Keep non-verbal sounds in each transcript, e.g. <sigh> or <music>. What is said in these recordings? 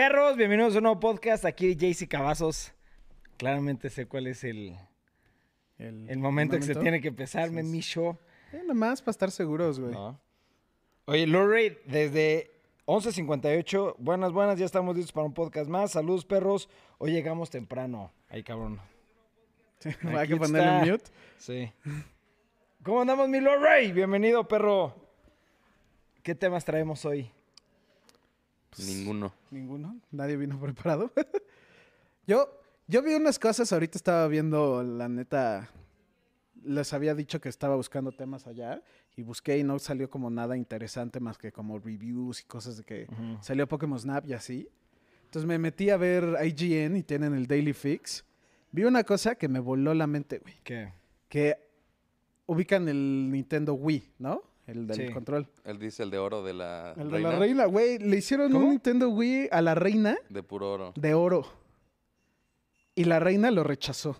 perros? Bienvenidos a un nuevo podcast. Aquí JC Cavazos. Claramente sé cuál es el, El, el momento que se tiene que empezar, me mi show. Eh, nada más para estar seguros, güey. No. Oye, Lorray, desde 11.58. Buenas, buenas. Ya estamos listos para un podcast más. Saludos, perros. Hoy llegamos temprano. Ahí, cabrón. Hay que ponerle está. mute. Sí. ¿Cómo andamos, mi Lorray? Bienvenido, perro. ¿Qué temas traemos hoy? Ninguno. Ninguno. Nadie vino <laughs> preparado. yo, yo vi unas cosas. Ahorita estaba viendo, la neta. Les había dicho que estaba buscando temas allá. Y busqué y no salió como nada interesante más que como reviews y cosas de que salió Pokémon Snap y así. Entonces me metí a ver IGN y tienen el Daily Fix. Vi una cosa que me voló la mente, güey. ¿Qué? Que ubican el Nintendo Wii, ¿no? El del Sí. control. Él dice el de oro de la El de reina. la reina, güey. Le hicieron ¿Cómo? un Nintendo Wii a la reina De puro oro. de oro. Y la reina lo rechazó.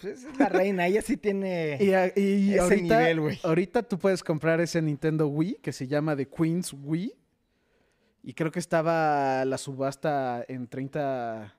Pues es la reina. Ella sí tiene... <laughs> Y, a- y Ese ahorita, nivel, güey. ahorita tú puedes comprar ese Nintendo Wii que se llama The Queen's Wii. Y creo que estaba la subasta en 30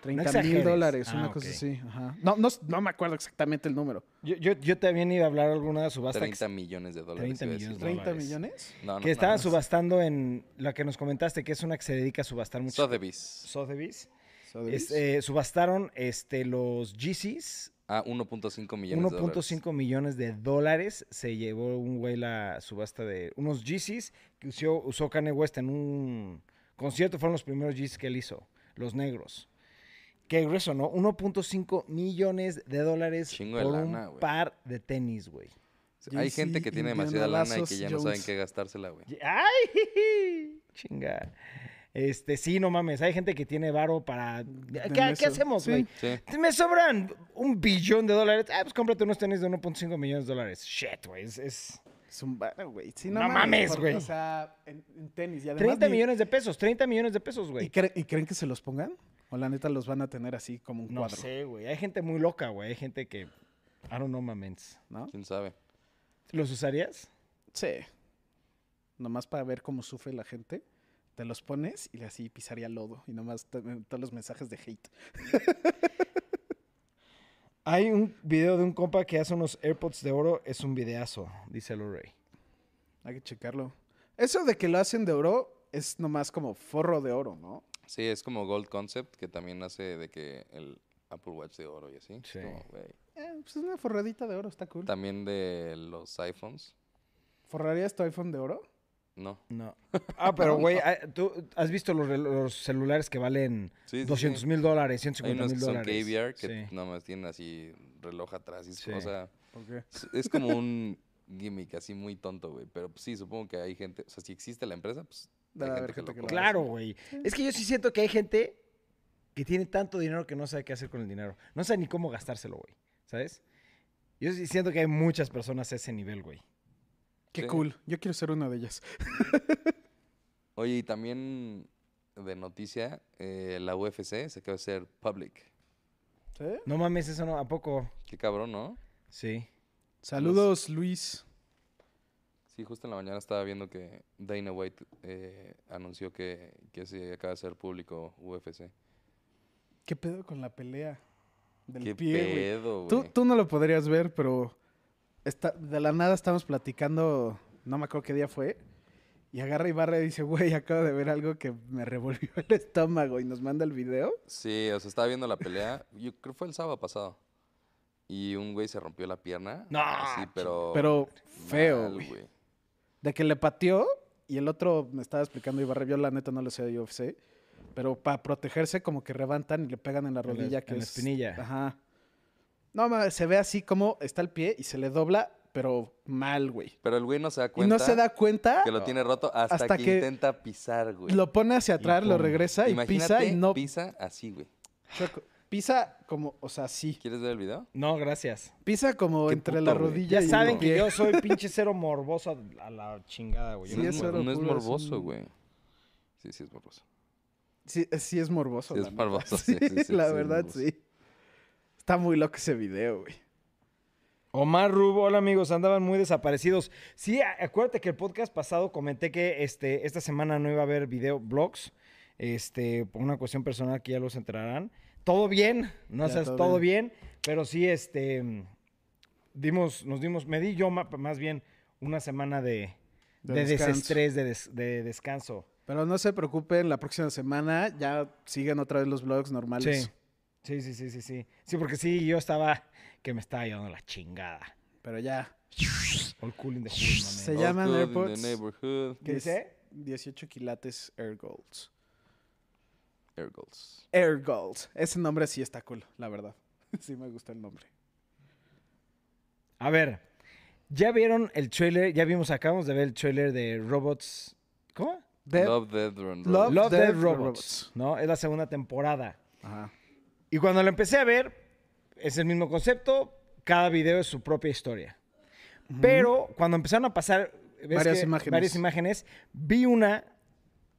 30 mil dólares, Ah, una ok. cosa así. Ajá. No, no, no me acuerdo exactamente el número. Yo, yo, yo también iba a hablar de alguna subasta que- 30 millones de dólares. 30 iba a decir. millones de ¿30 dólares. millones? No, no, que no. subastando en la que nos comentaste, que es una que se dedica a subastar mucho. Sotheby's. Sotheby's. Sotheby's. Es, eh, subastaron este, los Yeezys. Ah, 1.5 millones de dólares. 1.5 millones de dólares se llevó un güey la subasta de unos Yeezys que usó, usó Kanye West en un concierto. Fueron los primeros Yeezys que él hizo, los negros. Qué grueso, ¿no? 1.5 millones de dólares Chingo de por lana, un par de tenis, güey. Hay gente que tiene demasiada lana y que ya no saben Jones. qué gastársela, güey. ¡Ay! <laughs> Chinga. Este, sí, no mames. Hay gente que tiene varo para. ¿Qué, hacemos, güey? Sí. Me sobran un billón de dólares. Ah, pues cómprate unos tenis de 1.5 millones de dólares. Shit, güey. Es, es Es un varo, güey. Sí, No mames, güey. O sea, en, en tenis. Y además 30 ni- millones de pesos. 30 millones de pesos, ¿Y, güey. cre- y creen que se los pongan? ¿O la neta los van a tener así como un No cuadro? sé, güey. Hay gente muy loca, güey. Hay gente que. I don't know, mamens. ¿No? ¿Quién sabe? ¿Los usarías? Sí. Nomás para ver cómo sufre la gente. Te los pones y así pisaría lodo. Y nomás te- todos los mensajes de hate. <laughs> Hay un video de un compa que hace unos AirPods de oro. Es un videazo, dice Lorray. Hay que checarlo. Eso de que lo hacen de oro es nomás como forro de oro, ¿no? Sí, es como Gold Concept, que también hace de que el Apple Watch de oro y así. Es Sí. como. Eh, pues es una forradita de oro, está cool. También de los iPhones. ¿Forrarías tu iPhone de oro? No. No. <laughs> Ah, pero, güey, ah, ¿tú has visto los, celulares que valen Sí, sí, 200 sí. mil dólares, Hay 150 unos mil que son dólares? KVR que Sí. nomás tienen así reloj atrás. Y, Sí. Es como un gimmick así muy tonto, güey. Pero pues, sí, supongo que hay gente. O sea, si existe la empresa, pues. Hay gente gente que lo. Claro, güey. Es que yo sí siento que hay gente que tiene tanto dinero que no sabe qué hacer con el dinero. No sabe ni cómo gastárselo, güey. ¿Sabes? Yo sí siento que hay muchas personas a ese nivel, güey. Qué Sí. cool. Yo quiero ser una de ellas. <laughs> Oye, y también de noticia, eh, la UFC se acaba de hacer public. ¿Sí? No mames, eso no, ¿a poco? Qué cabrón, ¿no? Sí. Saludos, Luis. Sí, justo en la mañana estaba viendo que Dana White eh, anunció que, que se acaba de hacer público UFC. ¿Qué pedo con la pelea del Qué pie, güey? pedo, Tú, güey. tú no lo podrías ver, pero está, de la nada estamos platicando, no me acuerdo qué día fue, y agarra y barra y dice, güey, acabo de ver algo que me revolvió el estómago y nos manda el video. Sí, o sea, estaba viendo la pelea. Yo creo que fue el sábado pasado. Y un güey se rompió la pierna. No, pero. Pero feo, mal, güey. De que le pateó y el otro me estaba explicando Ibarra, yo la neta no lo sé de UFC, pero para protegerse como que levantan y le pegan en la En la- rodilla que en la es- espinilla. Ajá. No, ma, se ve así como está el pie y se le dobla, pero mal, güey. Pero el güey no se da Y cuenta. no se da cuenta, Que lo tiene roto hasta, hasta que, que intenta pisar, güey. lo pone hacia atrás, lo regresa y Imagínate, pisa y no pisa así, güey. Choco. Pisa como, o sea, sí. ¿Quieres ver el video? No, gracias. Pisa como Qué entre puto, la güey. rodilla Ya y el saben que pie. yo <laughs> soy pinche cero morboso a la chingada, güey. Yo Sí, no es, es mor- oro no es puro, es morboso, un- güey. Sí, sí es morboso. Sí, es- sí es morboso. Sí la es neta. morboso, <laughs> sí, sí, sí, la es verdad, morboso. sí. Está muy loco ese video, güey. Omar Rubo, hola amigos, andaban muy desaparecidos. Sí, a- acuérdate que el podcast pasado comenté que este, esta semana no iba a haber video blogs. Este, por una cuestión personal que ya los enterarán. Todo bien, no Ya, sé, todo todo, bien. pero sí, este, dimos, nos dimos, me di yo más bien una semana de, De de, descanso. desestrés, de, des- de descanso. Pero no se preocupen, la próxima semana ya siguen otra vez los vlogs normales. Sí. Sí, sí, sí, sí, sí. Sí, porque sí, yo estaba, que me estaba llevando la chingada. Pero ya. All cool in the hood. Se All llaman good in the AirPods. neighborhood. ¿Qué dice? 18 quilates Air Golds. Air goals. Air Golds. Ese nombre sí está cool, la verdad. <laughs> Sí me gusta el nombre. A ver, ya vieron el trailer, ya vimos, acabamos de ver el trailer de Robots. ¿Cómo? Dead- Love, Dead, Run, Run. Love- Love Dead Dead Robots. Robots, ¿no? Es la segunda temporada. Ajá. Y cuando lo empecé a ver, es el mismo concepto, cada video es su propia historia. Pero cuando empezaron a pasar ¿ves Varias que- imágenes. varias imágenes, vi una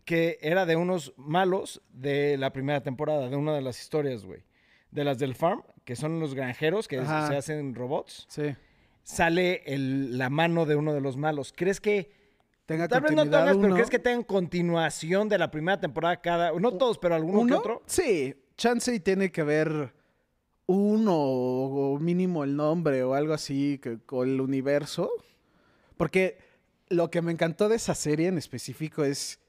que era de unos malos de la primera temporada, de una de las historias, güey. De las del farm, que son los granjeros que Ajá. se hacen robots. Sí. Sale el- la mano de uno de los malos. ¿Crees que Tenga Tal vez no todas, pero. ¿crees que tengan continuación de la primera temporada cada? No todos, pero alguno que ¿Uno? otro. Sí. Chance y tiene que ver uno o mínimo el nombre o algo así que, con el universo. Porque lo que me encantó de esa serie en específico es...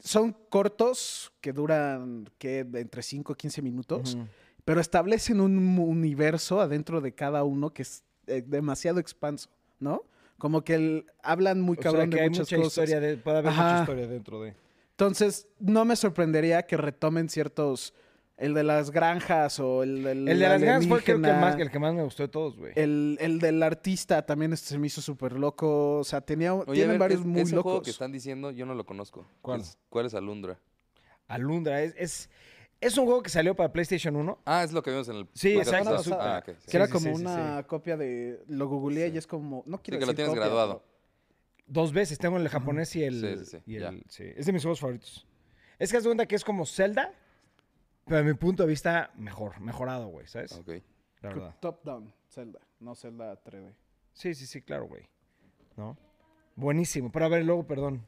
Son cortos que duran que entre 5 y 15 minutos, pero establecen un universo adentro de cada uno que es eh, demasiado expanso, ¿no? Como que el- hablan muy O sea, cabrón que de hay muchas mucha cosas. historia, de- puede haber Ajá. mucha historia dentro de. Entonces, no me sorprendería que retomen ciertos. El de las granjas o el del. El de las ganas fue creo que más, el que más me gustó de todos, güey. El, el del artista también este se me hizo súper loco. O sea, tenía, Oye, a tienen ver, varios es- muy ese juego locos. que están diciendo, yo no lo conozco. ¿Cuál? Es- ¿Cuál es Alundra? Alundra, es, es, es un juego que salió para PlayStation 1. Ah, es lo que vimos en el Sí, exacto. Ah, ok, sí. Que era sí, como sí, sí, una copia de. Lo googleé Sí. y es como. No Sí, quiero que lo decir tienes copia, graduado. Dos veces, tengo el japonés y el... Sí, sí, sí, y el- sí. Es de mis juegos favoritos. Es que haz de cuenta que es como Zelda, pero a mi punto de vista, mejor, mejorado, güey, ¿sabes? Ok. La verdad. Top down, Zelda, no Zelda 3D. Sí, sí, sí, claro, güey. ¿No? Buenísimo. Pero a ver, luego, perdón.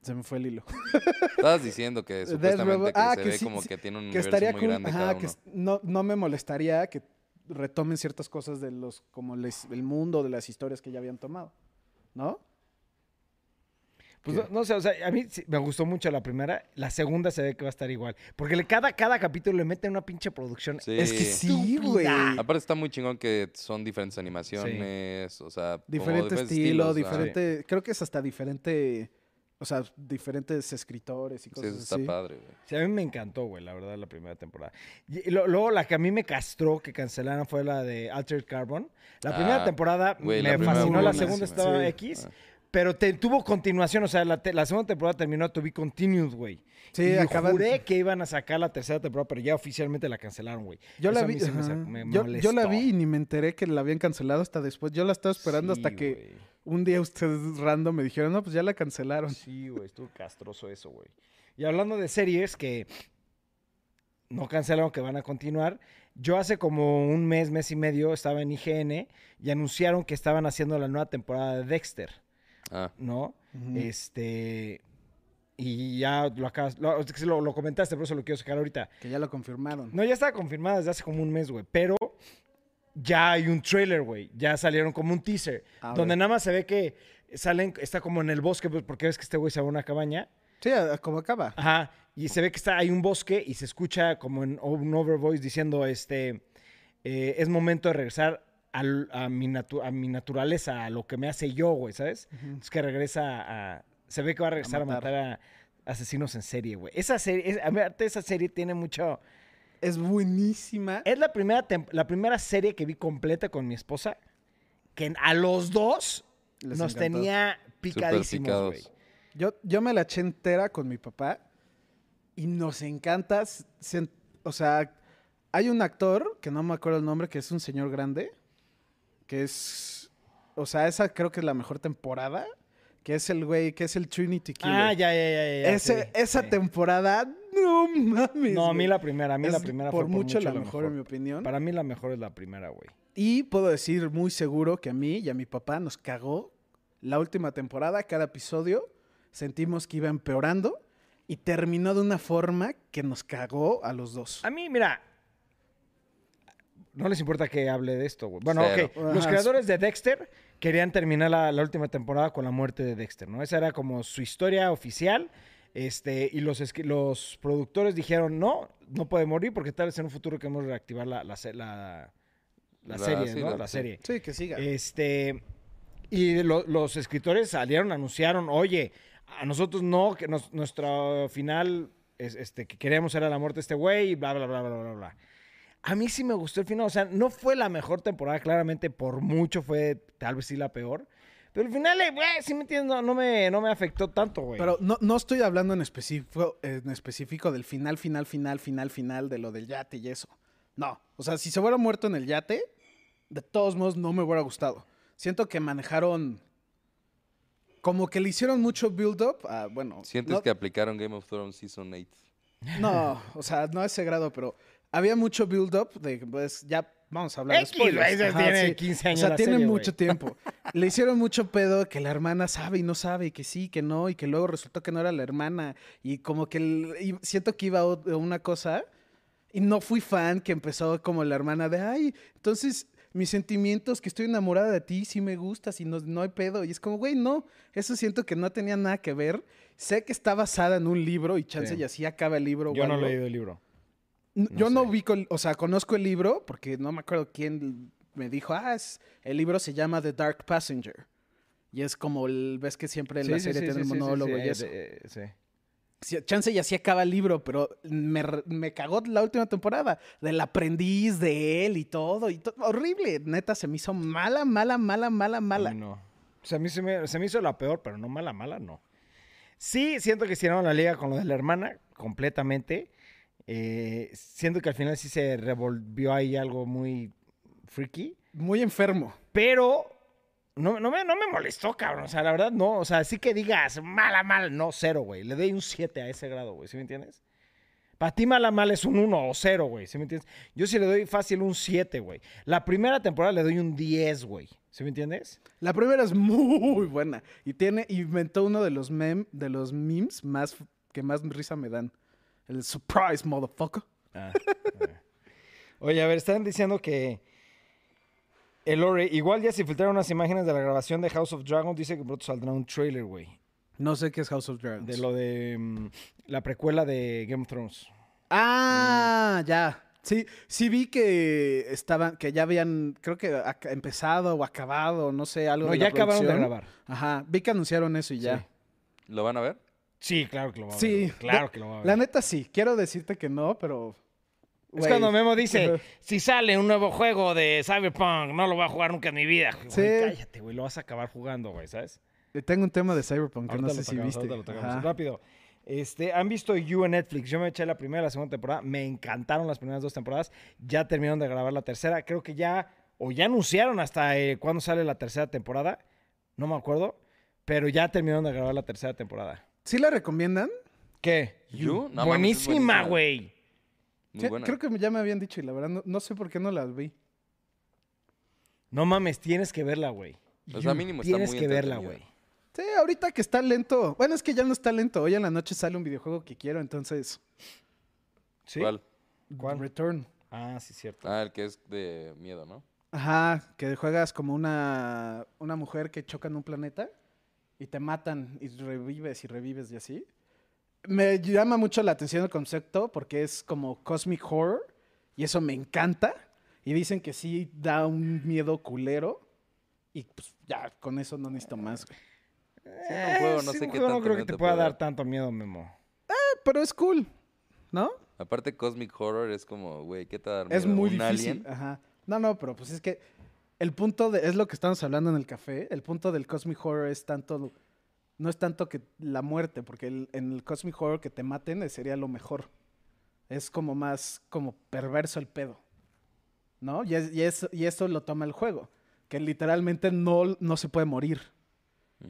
Se me fue el hilo. Estabas diciendo que <laughs> supuestamente que ah, se que ve sí, como sí, que tiene un que universo estaría muy cool. grande ajá, cada que uno. no, no me molestaría que retomen ciertas cosas de los. como les- el mundo, de las historias que ya habían tomado. ¿No? Pues no, no sé, o sea, a mí sí me gustó mucho la primera. La segunda se ve que va a estar igual. Porque le- cada, cada capítulo le meten una pinche producción. Sí. Es que sí, güey. Aparte está muy chingón que son diferentes animaciones, o sea, como Diferente diferentes estilo, estilos, diferente. Creo que es hasta diferente. O sea, diferentes escritores y Sí, cosas eso está así. padre, güey. Sí, a mí me encantó, güey, la verdad, la primera temporada. Y lo- luego la que a mí me castró que cancelaron fue la de Altered Carbon. La primera Ah, temporada la me primera fascinó, la segunda estaba Sí. X. Ah. Pero te, tuvo continuación, o sea, la, te- la segunda temporada terminó to be continued, güey. Sí, y acaban- juré que iban a sacar la tercera temporada, pero ya oficialmente la cancelaron, güey. Yo la Eso vi. me me yo, yo la vi y ni me enteré que la habían cancelado hasta después. Yo la estaba esperando Sí, hasta que un día ustedes random me dijeron, no, pues ya la cancelaron. Sí, güey, estuvo castroso eso, güey. Y hablando de series que no cancelaron, que van a continuar, yo hace como un mes, mes y medio estaba en IGN y anunciaron que estaban haciendo la nueva temporada de Dexter, Ah, ¿no? Este. Y ya lo acabas. Lo, es que lo, lo comentaste, por eso lo quiero sacar ahorita. Que ya lo confirmaron. No, ya estaba confirmada desde hace como un mes, güey. Pero ya hay un trailer, güey. Ya salieron como un teaser. A donde ver. nada más se ve que salen, está como en el bosque, pues, porque ves que este güey se va a una cabaña. Sí, a- como acaba. Ajá. Y se ve que está, hay un bosque y se escucha como en un overvoice diciendo, este, eh, es momento de regresar a, mi natu- a mi naturaleza, a lo que me hace yo, güey, ¿sabes? Es que regresa a... Se ve que va a regresar a matar. matar, a asesinos en serie, güey. Esa serie, es- a ver, esa serie tiene mucho... Es buenísima. Es la primera, la primera serie que vi completa con mi esposa, que a los dos Les nos encantó. tenía picadísimos, güey. Yo, yo me la eché entera con mi papá y nos encanta. o sea, hay un actor, que no me acuerdo el nombre, que es un señor grande, que es... O sea, esa creo que es la mejor temporada, que es el güey, que es el Trinity Killer. Ah, ya, ya, ya, ya. Ese, sí, esa sí. temporada, no mames. No, a mí la primera, a mí la primera por fue mucho la mejor, en mi opinión. Para mí la mejor es la primera, güey. Y puedo decir muy seguro que a mí y a mi papá nos cagó la última temporada, cada episodio sentimos que iba empeorando y terminó de una forma que nos cagó a los dos. A mí, mira. No les importa que hable de esto, güey. Bueno, Cero. ok. Los creadores de Dexter querían terminar la, la última temporada con la muerte de Dexter, ¿no? Esa era como su historia oficial. Este, y los, los productores dijeron, no, no puede morir porque tal vez en un futuro queremos reactivar la, la, la- la La- serie, sí, ¿no? la- serie. Sí, que siga. Este, y lo- los escritores salieron, anunciaron, oye, a nosotros no, que nos- nuestro final, es, este, que queremos era la muerte de este güey, y bla, bla, bla, bla, bla, bla. A mí sí me gustó el final, o sea, no fue la mejor temporada, claramente por mucho fue tal vez sí la peor, pero el final, eh, güey, sí me entiendo, no, no me, no me afectó tanto, güey. Pero no, no estoy hablando en específico, en específico del final, final, final, final, final, de lo del yate y eso. No. O sea, si se hubiera muerto en el yate, de todos modos no me hubiera gustado. Siento que manejaron. Como que le hicieron mucho build-up. a- bueno. ¿Sientes no, que aplicaron Game of Thrones Season 8? No, o sea, no a ese grado, pero había mucho build-up de, pues, ya vamos a hablar de X, spoilers. Ajá, tiene sí. 15 años O sea, tiene serie, mucho güey. tiempo. <laughs> Le hicieron mucho pedo que la hermana sabe y no sabe, y que sí, que no, y que luego resultó que no era la hermana. Y como que el- y siento que iba a una cosa, y no fui fan que empezó como la hermana de, ay, entonces mis sentimientos, que estoy enamorada de ti, sí me gustas y no, no hay pedo. Y es como, güey, no, eso siento que no tenía nada que ver. Sé que está basada en un libro y chance Sí. y así acaba el libro. Yo no he leído el libro. No Yo no sé. ubico, el- o sea, conozco el libro porque no me acuerdo quién me dijo, ah, es- el libro se llama The Dark Passenger. Y es como, el, ves que siempre en Sí, la serie sí, tiene sí, el monólogo y eso. eh, sí. Sí, Chance y así acaba el libro, pero me, me cagó la última temporada. Del aprendiz, de él y todo. Y to- horrible. Neta, se me hizo mala, mala, mala, mala, mala. no. O sea, a mí se me, se me hizo la peor, pero no mala, mala, no. Sí, siento que estiraron la liga con lo de la hermana, completamente. Eh, siento que al final sí se revolvió ahí algo muy freaky. Muy enfermo. Pero no, no, me, no me molestó, cabrón. O sea, la verdad, no. O sea, sí que digas mala, mala, no, cero, güey. Le doy un 7 a ese grado, güey. ¿Sí me entiendes? Para ti mala, mala es un 1 o 0, güey. ¿Sí me entiendes? Yo sí le doy fácil un 7, güey. La primera temporada le doy un 10, güey. ¿Sí me entiendes? La primera es muy buena. Y tiene, inventó uno de los mem, de los memes más que más risa me dan. El surprise, motherfucker. Ah. <laughs> Oye, a ver, están diciendo que el Lore, igual ya se filtraron unas imágenes de la grabación de House of Dragon, dice que pronto saldrá un trailer, güey. No sé qué es House of Dragons. De lo de mm, la precuela de Game of Thrones. Ah, ya. Sí, sí vi que estaban, que ya habían, creo que ac- empezado o acabado, no sé, algo No, de ya la acabaron de producción. grabar. Ajá, vi que anunciaron eso y ya. Sí. ¿Lo van a ver? Sí, claro que lo va a ver. Sí. Claro de- que lo va a ver. La neta sí, quiero decirte que no, pero... Es cuando Memo dice, si sale un nuevo juego de Cyberpunk, no lo voy a jugar nunca en mi vida. Sí. cállate, güey, lo vas a acabar jugando, güey, ¿sabes? Tengo un tema de Cyberpunk que no sé si viste. lo tocamos. Rápido. Este, ¿Han visto You en Netflix? Yo me eché la primera y la segunda temporada. Me encantaron las primeras dos temporadas. Ya terminaron de grabar la tercera. Creo que ya, o ya anunciaron hasta eh, cuándo sale la tercera temporada. No me acuerdo. Pero ya terminaron de grabar la tercera temporada. ¿Sí la recomiendan? ¿Qué? You, no buenísima, güey. Sí, creo que ya me habían dicho y la verdad no, no sé por qué no las vi. No mames, tienes que verla, güey. O sea, mínimo está Tienes muy que verla, güey. Sí, ahorita que está lento. Bueno, es que ya no está lento. Hoy en la noche sale un videojuego que quiero, entonces... ¿Sí? ¿Cuál? ¿Cuál? Return. Ah, sí, cierto. Ah, el que es de miedo, ¿no? Ajá, que juegas como una, una mujer que choca en un planeta y te matan y revives y revives y así. Me llama mucho la atención el concepto porque es como cosmic horror y eso me encanta. Y dicen que sí da un miedo culero y pues ya, con eso no necesito más. güey. Sí, un juego, no sí, sé un qué juego no creo que te te pueda dar tanto miedo, Memo. Pero es cool, ¿no? Aparte, Cosmic Horror es como, güey, ¿qué te da Es miedo? muy ¿Un difícil. alien? Ajá. No, no, pero pues es que el punto de, es lo que estamos hablando en el café, el punto del Cosmic Horror es tanto, no es tanto que la muerte, porque el- en el Cosmic Horror que te maten sería lo mejor. Es como más, como perverso el pedo. ¿No? Y, es- y eso, y eso lo toma el juego, que literalmente no, no se puede morir.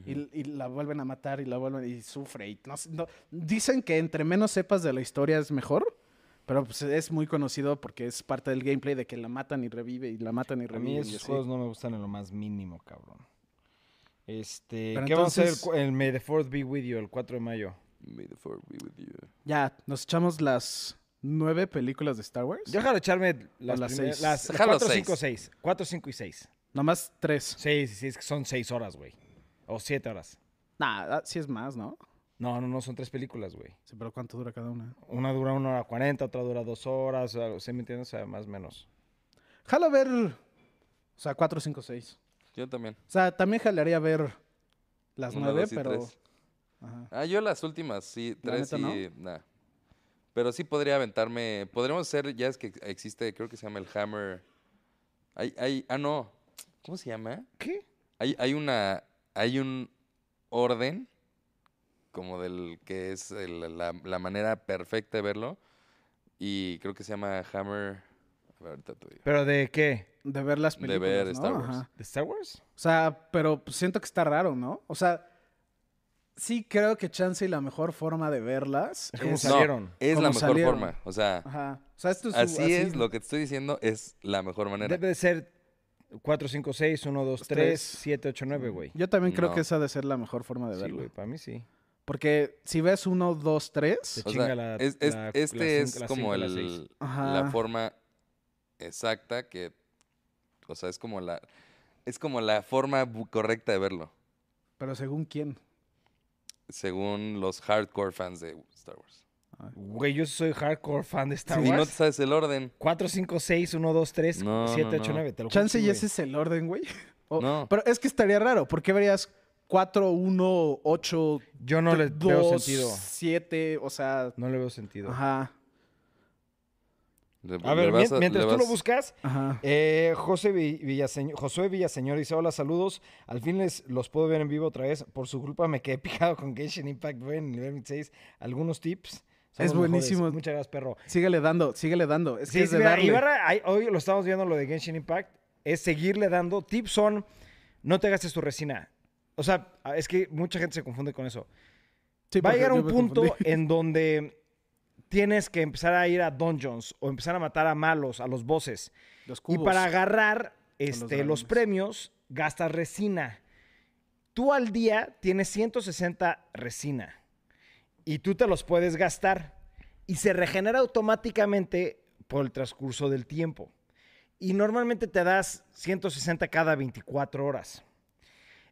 Y, y la vuelven a matar y la vuelven y sufre. Y no, sé, no- dicen que entre menos sepas de la historia es mejor, pero pues es muy conocido porque es parte del gameplay de que la matan y revive y la matan y A revive. mí y esos juegos no me gustan en lo más mínimo, cabrón. Este, Pero ¿qué vamos a hacer entonces- el, May the 4th be with you el 4 de mayo? May the fourth be with you. Ya, nos echamos las nueve películas de Star Wars. Yo déjalo echarme las, seis. las Déjalo 4, seis. 5, 6. 4, 5 y 6. Nomás tres. Sí, sí, sí, es que son 6 horas, güey. O 7 horas. Nah, ah, sí es más, ¿no? No, no, no, son tres películas, güey. Sí, pero ¿cuánto dura cada una? Una dura 1 hora 40, otra dura 2 horas, o sea, ¿sí me entiendes? O sea, más o menos. Jalo ver. O sea, cuatro, cinco, seis. Yo también. O sea, también jalaría ver las nueve, dos y pero. tres. Ajá. Ah, yo las últimas, sí, La tres neta, y nah. Pero sí podría aventarme. Podríamos hacer, ya es que existe, creo que se llama el Hammer. Hay, hay, ah, no. ¿Cómo se llama? ¿Qué? Hay, hay una, hay un orden como del que es el- la, la manera perfecta de verlo. Y creo que se llama Hammer. A ver, ahorita te digo. ¿Pero de qué? De ver las De películas. ver ¿no? Star Wars. Ajá. ¿De Star Wars? O sea, pero pues, siento que está raro, ¿no? O sea, sí creo que chance y la mejor forma de verlas Es como salieron. es la mejor salieron. forma. O sea, Ajá. O sea, esto es así, es, lo que te estoy diciendo es la mejor manera. Debe de ser 4, 5, 6, 1, 2, 3, Tres. 7, 8, 9, güey. Yo también creo No. que esa ha de ser la mejor forma de Sí, verlo. güey, para mí sí. Porque si ves uno, dos, tres. O chinga sea, la- es- es- la- la este cinco- es la como cinco, la el, la forma exacta que, o sea, es como la, es como la forma correcta de verlo, Pero según quién. según los hardcore fans de Star Wars. Güey, yo soy hardcore fan de Star Si no te Wars. sabes el orden, 4, 5, 6, 1, 2, 3, No, 7, no, 8, no. 9. Te lo Chance sí, y ese es el orden, güey. <laughs> O- No. Pero es que estaría raro. ¿Por qué verías 4, 1, 8, Yo no le veo 2, sentido. 7? O sea. No le veo sentido. Ajá. le- A ver, mientras le tú lo vas- buscas, Ajá. eh, José Vi- Villaseñor, Josué Villaseñor dice, hola, saludos. Al fin les los puedo ver en vivo otra vez. Por su culpa me quedé <laughs> picado con Genshin Impact en el nivel 26. Algunos tips. Son Es los mejores. buenísimo. Muchas gracias, perro. Síguele dando, síguele dando. Es que Sí, es sí, de mira, darle. Ibarra, ahí- hoy lo estamos viendo lo de Genshin Impact, es seguirle dando. Tips son, no te gastes tu resina. O sea, es que mucha gente se confunde con eso. Sí, Va a llegar un punto confundí. en donde tienes que empezar a ir a dungeons o empezar a matar a malos, a los bosses. Los Y para agarrar este, los, premios, gastas resina. Tú al día tienes 160 resina. Y tú te los puedes gastar. Y se regenera automáticamente por el transcurso del tiempo. Y normalmente te das 160 cada 24 horas.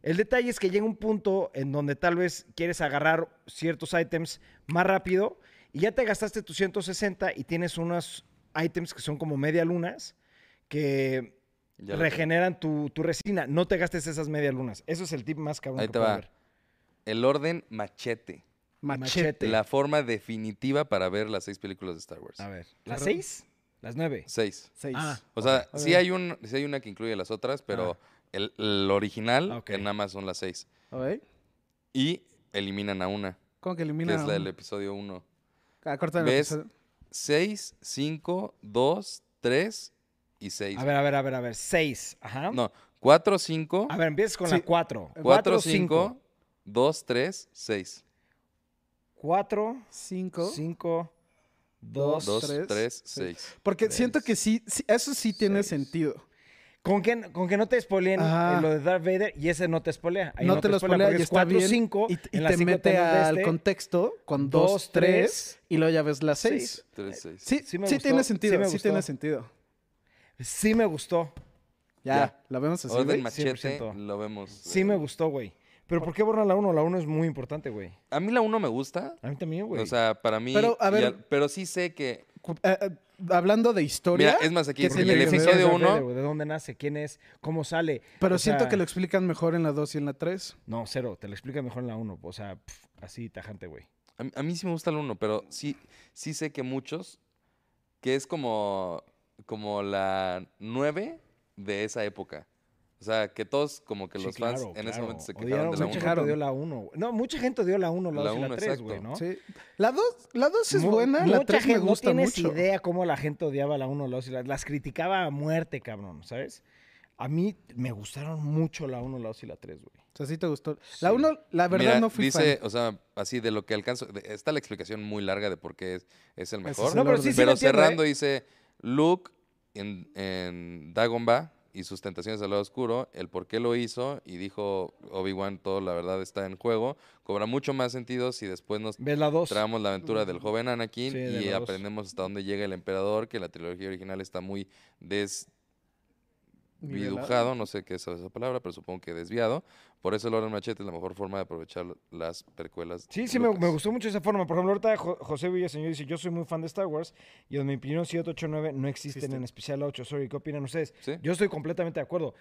El detalle es que llega un punto en donde tal vez quieres agarrar ciertos ítems más rápido y ya te gastaste tus 160 y tienes unos ítems que son como media lunas que ya regeneran tu, tu resina. No te gastes esas media lunas. Eso es el tip más cabrón Ahí que te va. haber. El orden machete. Machete. La forma definitiva para ver las seis películas de Star Wars. A ver. ¿Las seis? ¿Las nueve? Seis. Seis. Ah, O sea, ok. sí hay, un, sí hay una que incluye las otras, pero el, el original Ok. en nada más son las seis. Ok. Y eliminan a una, ¿Cómo que que elimina? es la del episodio 1. Ah, corta el ¿Ves? episodio. 6, 5, 2, 3 y 6. A ver, a ver, a ver, a ver. Seis. Ajá. No, 4, 5, A ver, empiezas con Sí. la cuatro. 4, 5, 2, 3, 6. Cuatro, Cinco. cinco, dos. 2, tres, 3, seis. 6. Porque tres, siento que sí, sí, eso sí tiene seis. sentido. Con que, con que no te spoileen Ajá. eh, lo de Darth Vader y ese no te spoilea. Ahí no, te lo spoilea spoilea porque y es está cuatro, bien. cinco, y t- y la te mete al este, contexto con dos, 2, 3 tres, y luego ya ves las seis. 6. 3, 6. Sí, Sí sí, me tiene gustó, sí sentido, me sí, gustó. tiene sentido. Sí me gustó. Ya, Ya. la vemos así, Orden güey. machete, 100%. lo vemos. Sí eh, me gustó, güey. Pero ¿por qué borran la 1? La 1 es muy importante, güey. A mí la 1 me gusta. A mí también, güey. O sea, para mí. Pero, a ver- al- pero sí sé que. Eh, eh, hablando de historia, Mira, es más, aquí ¿qué en el episodio Darth 1. Vader, güey, ¿De dónde nace? ¿Quién es? ¿Cómo sale? pero O siento sea, que lo explican mejor en la 2 y en la 3. No, cero. Te lo explica mejor en la 1. O sea, pf, así tajante, güey. A, mí- a mí sí me gusta el 1, pero sí, sí sé que muchos. Que es como. Como la 9 de esa época. O sea, que todos, como que Sí, los fans claro, en ese claro. momento se Odiaron- quejaron de la Mucha 1. gente odió la 1. No, mucha gente odió la 1, la 2 La y la uno, 3, exacto. güey, ¿no? Sí. La 2 la dos es Mu- buena, la mucha 3 me gente- gusta No tienes mucho. idea cómo la gente odiaba la 1, la 2 y la Las criticaba a muerte, cabrón, ¿sabes? A mí me gustaron mucho la 1, la 2 y la 3, güey. O sea, sí te gustó. La Sí. 1, la verdad Mira, no fui dice, fan. o sea, así de lo que alcanzo. de- está la explicación muy larga de por qué es, es el Ese es mejor. el No, pero sí, sí pero cerrando ¿eh? dice Luke en, en Dagobah y sus tentaciones al lado oscuro, el por qué lo hizo y dijo Obi-Wan, todo la verdad está en juego, cobra mucho más sentido si después nos ¿Ves la 2? traemos la aventura del joven Anakin Sí, de y aprendemos hasta dónde llega el emperador, que la trilogía original está muy desvidujado, no sé qué es esa palabra, pero supongo que desviado. Por eso el Orden Machete es la mejor forma de aprovechar las precuelas. Sí, sí, me, gustó mucho esa forma. Por ejemplo, ahorita Jo- José Villaseñor dice, yo soy muy fan de Star Wars y en mi opinión 7, 8, 9 no existen, en especial la 8. Sorry, ¿qué opinan ustedes? Sí. Yo estoy completamente de acuerdo.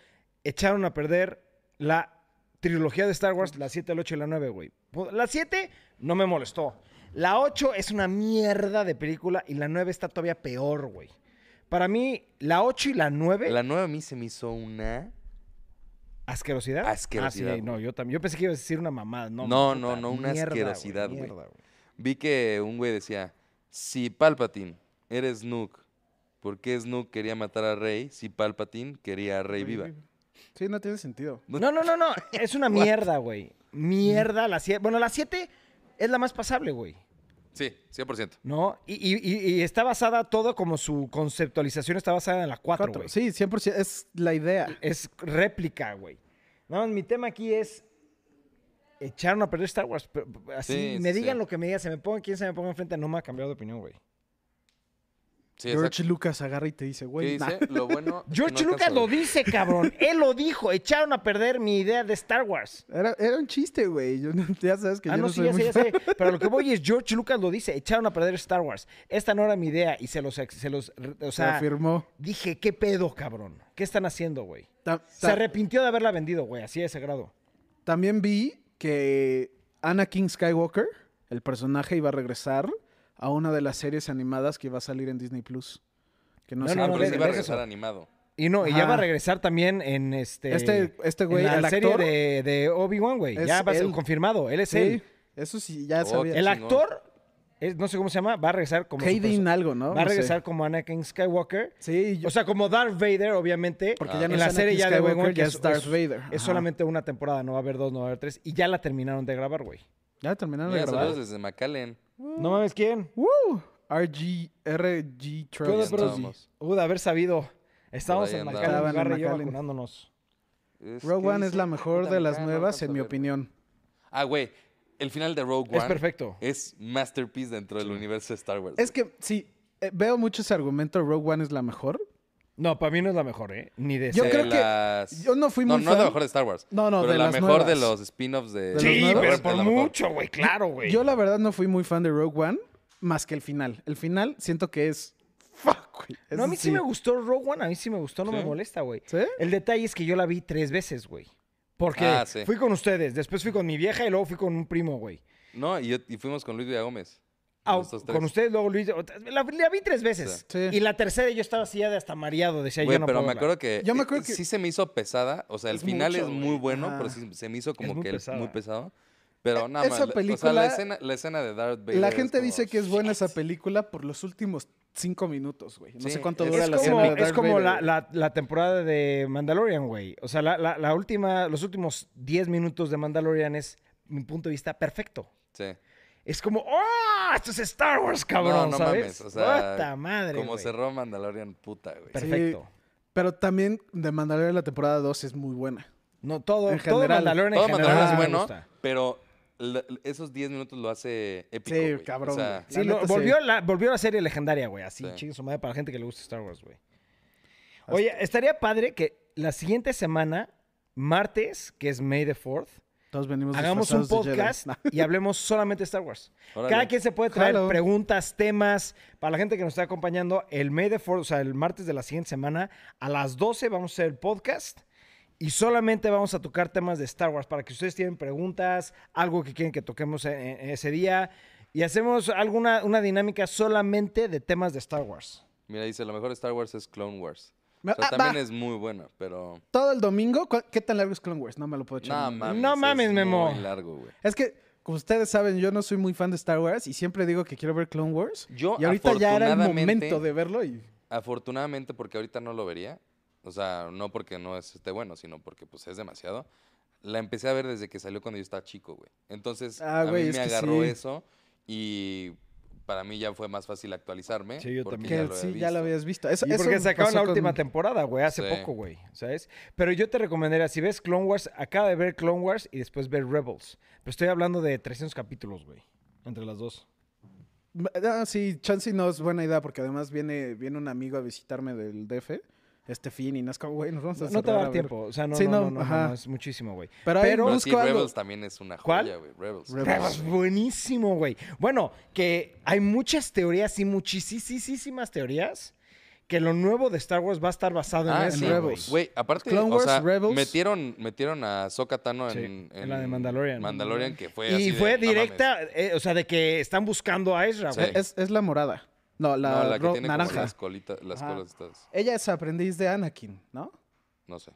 Echaron a perder la trilogía de Star Wars, la 7, la 8 y la 9, güey. La 7 no me molestó. La 8 es una mierda de película y la 9 está todavía peor, güey. Para mí, la 8 y la 9... La nueva a mí se me hizo una... ¿Asquerosidad? Asquerosidad, Ah, sí, no, yo también. Yo pensé que ibas a decir una mamada. No, No, no, no, una mierda, güey, asquerosidad, güey. mierda, güey. Vi que un güey decía, si Palpatine eres Snook, ¿por qué Snook quería matar a Rey si Palpatine quería a Rey viva? Sí, no tiene sentido. No, no, no, no. <laughs> Es una mierda, güey. Mierda. La 7. Bueno, la 7 es la más pasable, güey. Sí, 100%. ¿No? Y, y- y- y está basada todo como su conceptualización está basada en la 4, Cuatro. güey. Sí, 100%. Es la idea. Es réplica, güey. Nada más, mi tema aquí es. Echaron a perder Star Wars. pero- Así, Sí, me digan sí. lo que me digan, se me pongan, quién se me ponga enfrente, no me ha cambiado de opinión, güey. Sí, George exacto. Lucas agarra y te dice, ¿Qué güey, nah. Lo bueno... <laughs> George no Lucas lo dice, cabrón. <laughs> Él lo dijo. Echaron a perder mi idea de Star Wars. Era, era un chiste, güey. No- ya sabes que Ah, yo no, no sí, soy ya sé, ya sé. <laughs> Pero lo que voy es, George Lucas lo dice, echaron a perder Star Wars. Esta no era mi idea y se los, se los, o sea, afirmó. dije, ¿qué pedo, cabrón? ¿Qué están haciendo, güey? Ta- Se arrepintió de haberla vendido, güey, así de ese grado. También vi que Anakin Skywalker, el personaje, iba a regresar a una de las series animadas que iba a salir en Disney Plus. Que no, No, sé no, Ah, de- iba a de regresar animado. Y no, y ya va a regresar también en este... Este, este güey, en la el serie actor. de, de Obi-Wan, güey. Ya va a ser confirmado, él es Sí, él. eso sí, ya Oh, sabía. El actor, es- no sé cómo se llama, va a regresar como... Hayden algo, ¿no? Va a No sé. regresar como Anakin Skywalker. Sí, yo- O sea, como Darth Vader, obviamente. porque Ah. ya no en es la serie Anakin ya de Obi-Wan, que ya es Darth Vader. Es solamente una temporada, no va a haber dos, no va a haber tres. Y ya la terminaron de grabar, güey. Ya terminaron de Mira, grabar. desde McAllen. No mames, ¿quién? ¡Woo! RG, RG ¿Qué onda, Travis. Uh, de haber sabido. Estábamos en. McAllen, en Garra y yo McAllen. vacunándonos. Es Rogue One es la mejor de las nuevas, en mi opinión. Ah, güey. El final de Rogue One Es perfecto. es masterpiece dentro del universo de Star Wars. Es que, sí, eh, veo mucho ese argumento, Rogue One es la mejor. No, para mí no es la mejor, ¿eh? Ni de Yo De creo que- las- Yo no fui No, muy no es la mejor de Star Wars. No, no, pero de la las mejor de los spin-offs de... Sí, pero por mucho, güey, claro, güey. Yo la verdad no fui muy fan de Rogue One, más que el final. El final siento que es... Fuck, güey. No, a mí sí me gustó Rogue One, a mí sí me gustó, no me ¿Sí? molesta, güey. ¿Sí? El detalle es que yo la vi tres veces, güey. Porque Ah, sí. fui con ustedes, después fui con mi vieja y luego fui con un primo, güey. No, y, yo- y fuimos con Luis Villagómez. Ah, con ustedes, luego Luis. La, la vi tres veces. Sí. Y la tercera yo estaba así ya de hasta mareado, decía Güey, yo no pero puedo me hablar. acuerdo que, Yo me eh, acuerdo que- sí se me hizo pesada. O sea, el Es final mucho, es muy güey. bueno, pero sí se me hizo como muy que pesada. muy pesado. Pero E- nada esa más. O sea, película- la escena, la escena de Darth Vader. La es gente como, dice que es buena esa película por los últimos cinco minutos, güey. No Sí, sé cuánto es- dura Es la como, escena de es Darth como Vader, la, güey. la- la temporada de Mandalorian, güey. O sea, la, la- la última, los últimos 10 minutos de Mandalorian es, mi punto de vista, perfecto. Sí. Es como, ¡oh! Esto es Star Wars, cabrón, no, no ¿sabes? mames. O sea, ¡Puta madre, como cerró Mandalorian, puta, güey. Perfecto. Pero también de Mandalorian la temporada 2 es muy buena. No, todo, En todo general. Mandalorian en Todo general Mandalorian es bueno, gusta. pero esos 10 minutos lo hace épico. Sí, cabrón, O sea, güey. Sí, La lo- neta, sí. volvió, la, volvió la serie legendaria, güey. Así, Sí. chingue su madre para la gente que le gusta Star Wars, güey. Oye, estaría padre que la siguiente semana, martes, que es May the 4th, Todos venimos hagamos un de podcast <laughs> y hablemos solamente de Star Wars. órale. Cada quien se puede traer preguntas, temas. Para la gente que nos está acompañando, el May the 4th, o sea, el martes de la siguiente semana, a las 12 vamos a hacer el podcast. Y solamente vamos a tocar temas de Star Wars para que ustedes tienen preguntas, algo que quieren que toquemos en, en ese día. Y hacemos alguna una dinámica solamente de temas de Star Wars. Mira, dice, lo mejor de Star Wars es Clone Wars. Me- O sea, ah, también va. es muy buena, pero... Todo el domingo, ¿cu- ¿qué tan largo es Clone Wars? No me lo puedo echar. No mames. No es mames, Memo. muy largo, güey. Es que, como ustedes saben, yo no soy muy fan de Star Wars y siempre digo que quiero ver Clone Wars. Yo, y ahorita ya era el momento de verlo y... Afortunadamente, porque ahorita no lo vería. O sea, no porque no es esté bueno, sino porque pues es demasiado. La empecé a ver desde que salió cuando yo estaba chico, güey. Entonces, Ah, a güey, mí es me agarró sí. eso y para mí ya fue más fácil actualizarme. Sí, yo porque también. Que ya lo sí, había ya lo visto. habías visto. Eso, Y porque eso sacaron pasó la última con- temporada, güey, hace Sí. poco, güey, ¿sabes? Pero yo te recomendaría, si ves Clone Wars, acaba de ver Clone Wars y después ver Rebels. Pero estoy hablando de 300 capítulos, güey, entre las dos. Ah, sí, Chansey no es buena idea porque además viene, viene un amigo a visitarme del DF, este fin, y no es como, güey, nos vamos a No, no te va a dar tiempo, o sea, no, Sí, no, no, no, no, ajá. no, es muchísimo, güey. Pero, Pero- Pero sí. Rebels también es una ¿Cuál? joya, güey. Rebels. Rebels. Rebels, buenísimo, güey. Bueno, que hay muchas teorías y muchísimas teorías que lo nuevo de Star Wars va a estar basado en Ah, eso, sí, Rebels. güey. Aparte, Clone o Wars, sea, Rebels. metieron, metieron a Ahsoka Tano Sí, en, en la de Mandalorian. Mandalorian, que fue Y así de, fue directa, eh, o sea, de que están buscando a Ezra, Sí. güey. Es, es la morada. No, la, no, la que ro- tiene como naranja. las colitas, las Ajá. colas estas. Ella es aprendiz de Anakin, ¿no? No sé.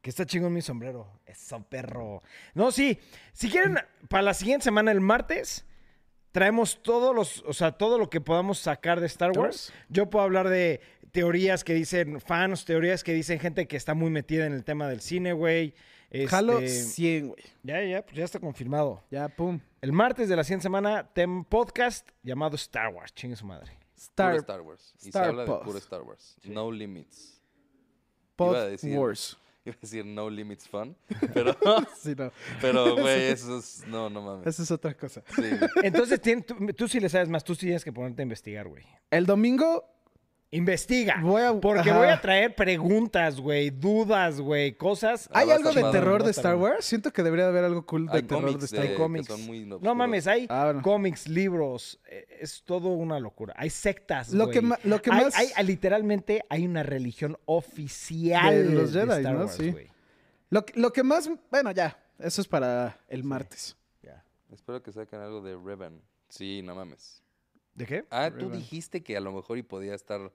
Que está chingón mi sombrero. Eso, perro. No, sí. Si quieren, para la siguiente semana, el martes, traemos todos los, o sea, todo lo que podamos sacar de Star Wars. Yo puedo hablar de teorías que dicen fans, teorías que dicen gente que está muy metida en el tema del cine, güey. Jalo Este, 100, güey. Ya, ya, pues ya está confirmado. Ya, pum. El martes de la siguiente semana, tem podcast llamado Star Wars. Chingue su madre. Star, puro Star Wars. Y Star se habla de puro Star Wars. No limits. Pod iba a decir- Wars. <laughs> Iba a decir no limits fun. Pero, <laughs> Sí, no. pero güey, eso es. No, no mames. Esa es otra cosa. Sí. <laughs> Entonces, tú, tú sí le sabes más. Tú sí tienes que ponerte a investigar, güey. El domingo Investiga. voy a... Porque ajá. voy a traer preguntas, güey, dudas, güey, cosas. ¿Hay algo de terror de Star. Wars? Siento que debería haber algo cool de Hay terror de Star Wars. No mames, hay Ah, bueno. cómics, libros, eh, es todo una locura. Hay sectas, Lo güey. que, lo que Hay- más... hay- hay- literalmente hay una religión oficial De los de Jedi, Star ¿no? Wars, Sí. güey. Lo, que- lo que más... Bueno, ya. Eso es para el martes. Ya. Espero que saquen algo de Revan. Sí, no mames. ¿De qué? Ah, tú dijiste que a lo mejor y podía estar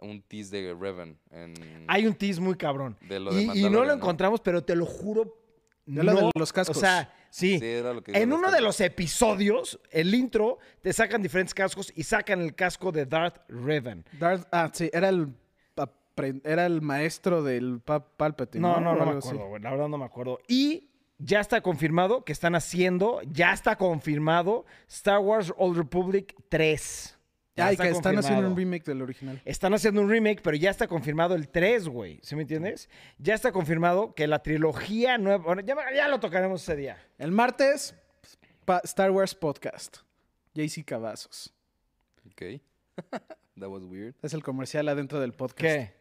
un tease de Revan en... Hay un tease muy cabrón. De lo de y, y no lo ¿no? encontramos, pero te lo juro. De lo de no- los cascos. O sea, sí. Sí, era lo que En uno de los episodios, el intro, te sacan diferentes cascos y sacan el casco de Darth Revan. Darth- ah, sí. Era el... Era el maestro del pa Palpatine, No, no, no me algo así. acuerdo, güey. La verdad no me acuerdo. Y ya está confirmado que están haciendo, ya está confirmado Star Wars Old Republic 3. Ya Ay, está que están haciendo confirmado. un remake del original. Están haciendo un remake, pero ya está confirmado el 3, güey. ¿Sí me entiendes? Ya está confirmado que la trilogía nueva. Bueno, ya, ya lo tocaremos ese día. El martes, Star Wars Podcast. JC Cavazos. Ok. <laughs> That was weird. Es el comercial adentro del podcast. ¿Qué?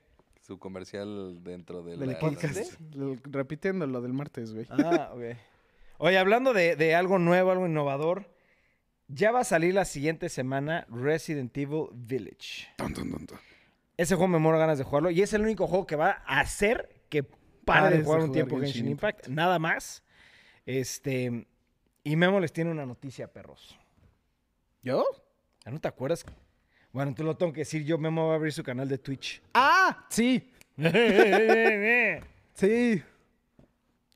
Su comercial dentro de Del la... podcast. Lo- Repitiendo lo del martes, güey. Ah, ok. Oye, hablando de, de algo nuevo, algo innovador, ya va a salir la siguiente semana Resident Evil Village. Ton, ton, ton, ton. Ese juego me muero ganas de jugarlo y es el único juego que va a hacer que pare Pares de de jugar un jugar tiempo Genshin Genshin Impact. Nada más. Este. Y Memo les tiene una noticia, perros. ¿Yo? ¿Ya ¿No te acuerdas? Bueno, tú lo tengo que decir. Yo, Memo, va a abrir su canal de Twitch. ¡Ah! Sí. Sí.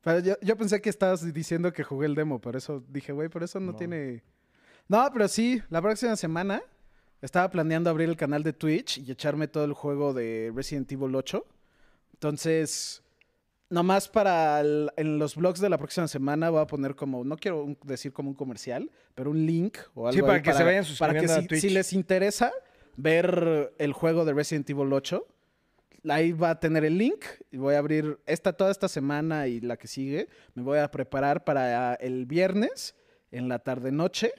Pero yo, yo pensé que estabas diciendo que jugué el demo, por eso dije, güey, por eso no, No. tiene... No, pero sí, la próxima semana estaba planeando abrir el canal de Twitch y echarme todo el juego de Resident Evil 8. Entonces, nomás para el- en los blogs de la próxima semana voy a poner como, no quiero un- decir como un comercial, pero un link o algo Sí, para ahí que se vayan para que suscribiendo a si, Twitch. si les interesa ver el juego de Resident Evil 8, ahí va a tener el link y voy a abrir esta toda esta semana y la que sigue. Me voy a preparar para el viernes en la tarde noche.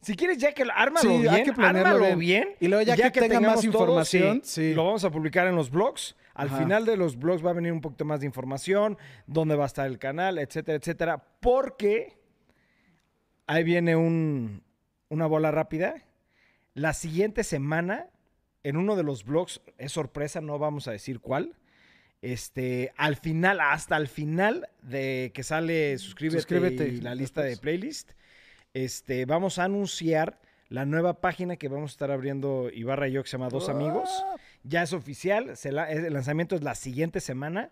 Si quieres, ya que lo- ármalo Sí, hay bien, que planearlo ármalo bien. bien. Y luego ya que tenga más información, sí. lo vamos a publicar en los blogs. Al Ajá. final de los blogs va a venir un poquito más de información, dónde va a estar el canal, etcétera, etcétera. Porque ahí viene un- una bola rápida. La siguiente semana, en uno de los blogs, es sorpresa, no vamos a decir cuál. Este, al final, hasta el final de que sale suscríbete, Suscríbete. y la lista de playlist, este, vamos a anunciar la nueva página que vamos a estar abriendo Ibarra y yo, que se llama Dos Amigos. Ya es oficial, se la- el lanzamiento es la siguiente semana.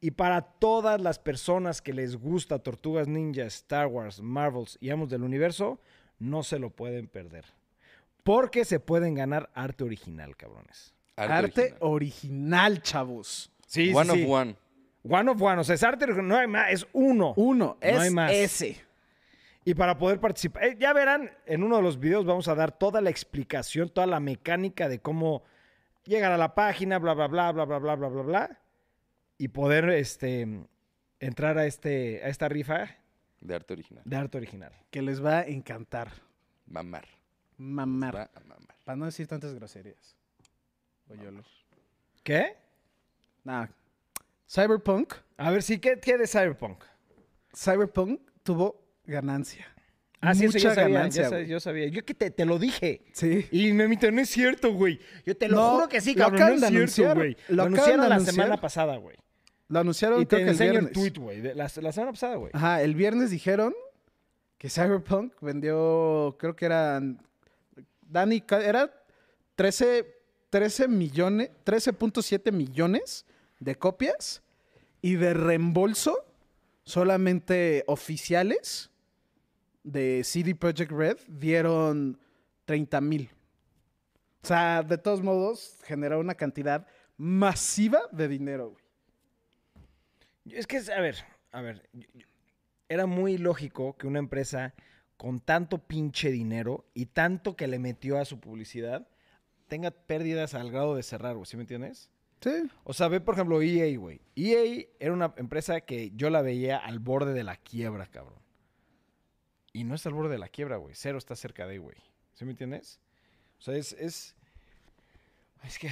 Y para todas las personas que les gusta Tortugas Ninja, Star Wars, Marvels y Amos del Universo, no se lo pueden perder. Porque se pueden ganar arte original, cabrones. Arte, original. original, chavos. Sí, One of one. One of one. O sea, es arte original. No hay más, es uno. Uno, es hay más. ese. Y para poder participar, eh, ya verán, en uno de los videos vamos a dar toda la explicación, toda la mecánica de cómo llegar a la página, bla, bla, bla, bla, bla, bla, bla, bla, bla. Y poder este, entrar a, este, a esta rifa De arte original. de arte original. Que les va a encantar. Mamar. Mamar. Va a mamar. Para no decir tantas groserías. Oyolo. ¿Qué? Nah. Cyberpunk. A ver, sí, ¿qué, qué de Cyberpunk? Cyberpunk tuvo ganancia. Ah, sí, eso Mucha yo sabía, ganancia, yo sabía. Yo que te, te lo dije. Sí. Y Memito, no es cierto, güey. Yo te lo No, juro que sí, lo cabrón. acaban No de es cierto, anunciar. güey. Lo anunciaron la anunciar. semana pasada, güey. Lo anunciaron Y te creo que el enseño el viernes. tweet, güey. La, la semana pasada, güey. Ajá, el viernes dijeron que Cyberpunk vendió, creo que eran, Dani, era 13, 13 millones, 13.7 millones de copias y de reembolso solamente oficiales de CD Projekt Red dieron 30 mil. O sea, de todos modos, generó una cantidad masiva de dinero, güey. Es que, a ver, a ver. Era muy lógico que una empresa con tanto pinche dinero y tanto que le metió a su publicidad tenga pérdidas al grado de cerrar, güey. ¿Sí me entiendes? Sí. O sea, ve por ejemplo EA, güey. EA era una empresa que yo la veía al borde de la quiebra, cabrón. Y no está al borde de la quiebra, güey. Cero está cerca de, güey. ¿Sí me entiendes? O sea, es... Es, es que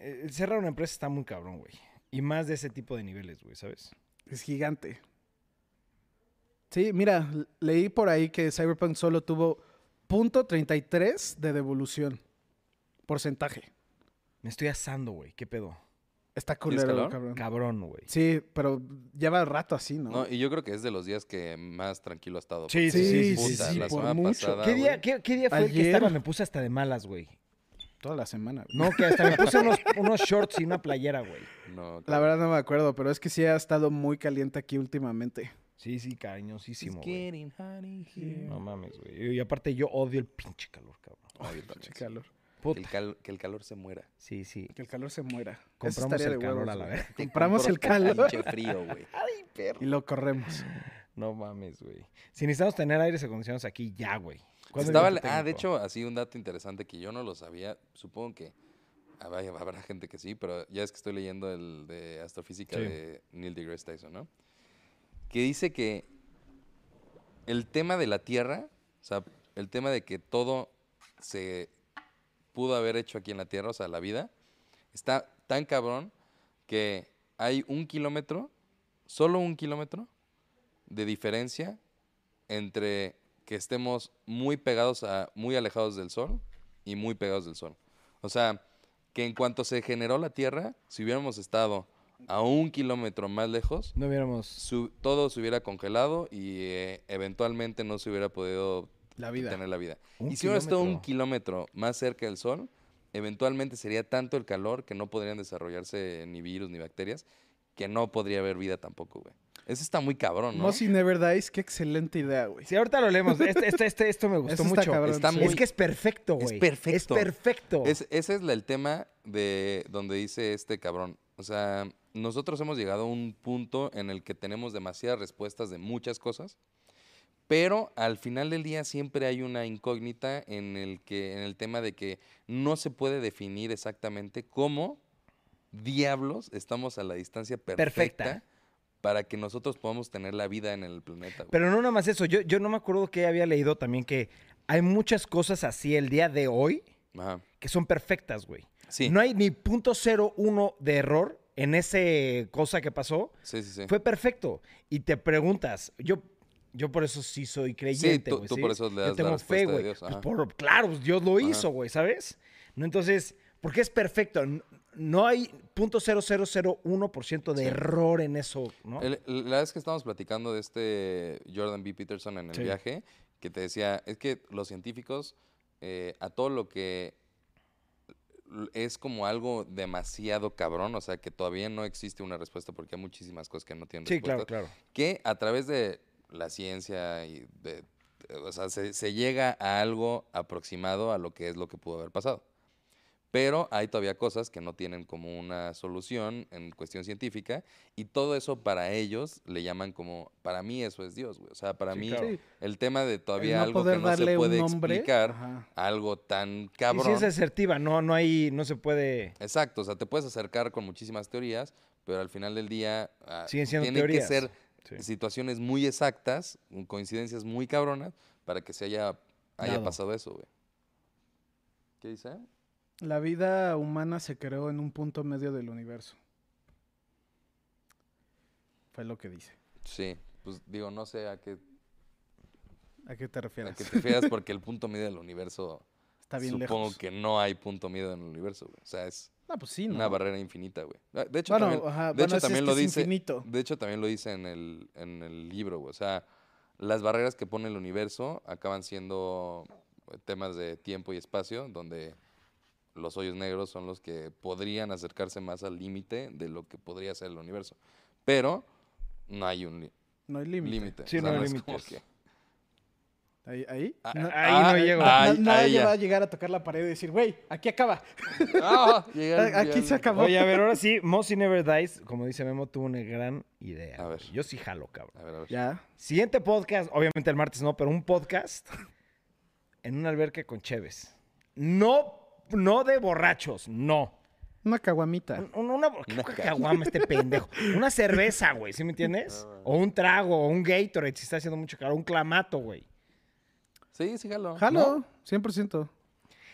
eh, cerrar una empresa está muy cabrón, güey. Y más de ese tipo de niveles, güey, ¿sabes? Es gigante. Sí, mira, leí por ahí que Cyberpunk solo tuvo .33 de devolución. Porcentaje. Me estoy asando, güey. ¿Qué pedo? Está ¿Tienes culero, cabrón. Cabrón, güey. Sí, pero lleva rato así, ¿no? No, y yo creo que es de los días que más tranquilo ha estado. Sí, sí, sí, sí, puta, sí, la por semana mucho. pasada, ¿Qué día, qué, qué día fue el que estaba? Me puse hasta de malas, güey. Toda la semana. güey. No, que hasta me puse unos, unos shorts y una playera, güey. No, La verdad no me acuerdo, pero es que sí ha estado muy caliente aquí últimamente. Sí, sí, cariñosísimo, getting in here. No mames, güey. Y aparte yo odio el pinche calor, cabrón. Yo también. Pinche calor. Que Puta. el, cal- que el calor se muera. Sí, sí. Que el calor se muera. <laughs> Compramos el de calor huevos, a la. Te Compramos el calor Pinche frío, güey. <laughs> y lo corremos. No mames, güey. Si necesitamos tener aires acondicionados aquí ya, güey. ¿Cuándo Estaba viene le- tu ah, de hecho, así un dato interesante que yo no lo sabía. Supongo que habrá, habrá gente que sí, pero ya es que estoy leyendo el de astrofísica Sí. de Neil deGrasse Tyson, ¿no? Que dice que el tema de la Tierra, o sea, el tema de que todo se pudo haber hecho aquí en la Tierra, o sea, la vida, está tan cabrón que hay un kilómetro, solo un kilómetro de diferencia entre que estemos muy pegados a, muy alejados del Sol y muy pegados del Sol. O sea, que en cuanto se generó la Tierra, si hubiéramos estado a un kilómetro más lejos, No hubiéramos... su- todo se hubiera congelado y eh, eventualmente no se hubiera podido La vida. tener la vida. Un y si hubiera estado un kilómetro. más cerca del Sol, eventualmente sería tanto el calor que no podrían desarrollarse ni virus ni bacterias, que no podría haber vida tampoco, güey. Eso está muy cabrón, ¿no? Mossy Never Dies, qué excelente idea, güey. Sí, ahorita lo leemos. Este, este, este- esto me gustó Eso está mucho. cabrón, Está sí. muy- Es que es perfecto, Es güey. perfecto. Es perfecto. Es- ese es la- el tema de donde dice este cabrón. O sea, nosotros hemos llegado a un punto en el que tenemos demasiadas respuestas de muchas cosas, pero al final del día siempre hay una incógnita en el que, en el tema de que no se puede definir exactamente cómo diablos estamos a la distancia perfecta, Perfecta. para que nosotros podamos tener la vida en el planeta. güey. Pero no nada más eso. Yo, yo no me acuerdo que había leído también que hay muchas cosas así el día de hoy Ajá. que son perfectas, güey. Sí, No hay ni punto cero uno de error en ese cosa que pasó. sí, sí, sí. Fue perfecto. Y te preguntas, yo, yo por eso sí soy creyente, güey. tú por eso le das Yo la tengo respuesta fe, güey. Pues por- claro, pues Dios lo Ajá. hizo, güey, ¿sabes? No, entonces, porque es perfecto. No, hay punto cero cero cero uno por ciento de Sí. error en eso, ¿no? El- la vez que estábamos platicando de este Jordan B. Peterson en el viaje, que te decía, es que los científicos, eh, a todo lo que es como algo demasiado cabrón, o sea, que todavía no existe una respuesta porque hay muchísimas cosas que no tienen sí, respuesta. claro, claro. Que a través de la ciencia y de, o sea, se, se llega a algo aproximado a lo que es lo que pudo haber pasado. Pero hay todavía cosas que no tienen como una solución en cuestión científica y todo eso para ellos le llaman como, para mí eso es Dios, güey. O sea, para Sí, mí claro. El tema de todavía no algo que no se puede explicar, ajá. algo tan Y cabrón. si es asertiva, no, no hay, no se puede. Exacto, o sea, te puedes acercar con muchísimas teorías, pero al final del día ah, Siguen siendo tienen teorías. que ser Sí. situaciones muy exactas, coincidencias muy cabronas, para que se haya, haya Dado. pasado eso, güey. ¿Qué dice? La vida humana se creó en un punto medio del universo. Fue lo que dice. Sí, pues digo, no sé a qué, ¿A qué te a refieres? qué te refieres <laughs> porque el punto medio del universo, Está bien supongo lejos. que no hay punto medio en el universo, güey. O sea, es pues sí, ¿no? una barrera infinita, güey. Ah, De hecho, bueno, también, ajá, de bueno, hecho, es- también lo dice, infinito. de hecho también lo dice en el, en el libro, güey. O sea, las barreras que pone el universo acaban siendo temas de tiempo y espacio, donde los hoyos negros son los que podrían acercarse más al límite de lo que podría ser el universo. Pero no hay un li- No hay límite. límite. Sí, O sea, no hay límites. que- Ahí, ahí. Ah, no- ahí no llego. na- Ay, nadie ahí ya. va a llegar a tocar la pared y decir, güey, aquí acaba. <laughs> Ah, <laughs> Aquí se acabó. Oye, a ver, ahora <laughs> sí, Mossy Never Dies, como dice Memo, tuvo una gran idea. A ver. Yo sí jalo, cabrón. A ver, a ver. Ya. Siguiente podcast, obviamente el martes no, pero un podcast en una alberca con Cheves. No, no de borrachos, no. Una caguamita. Un- un- Una, ¿qué caguama este pendejo? Una cerveza, güey, ¿sí me entiendes? O un trago, o un Gatorade, si está haciendo mucho calor, un clamato, güey. Sí, sí, jalo. Jalo, 100%.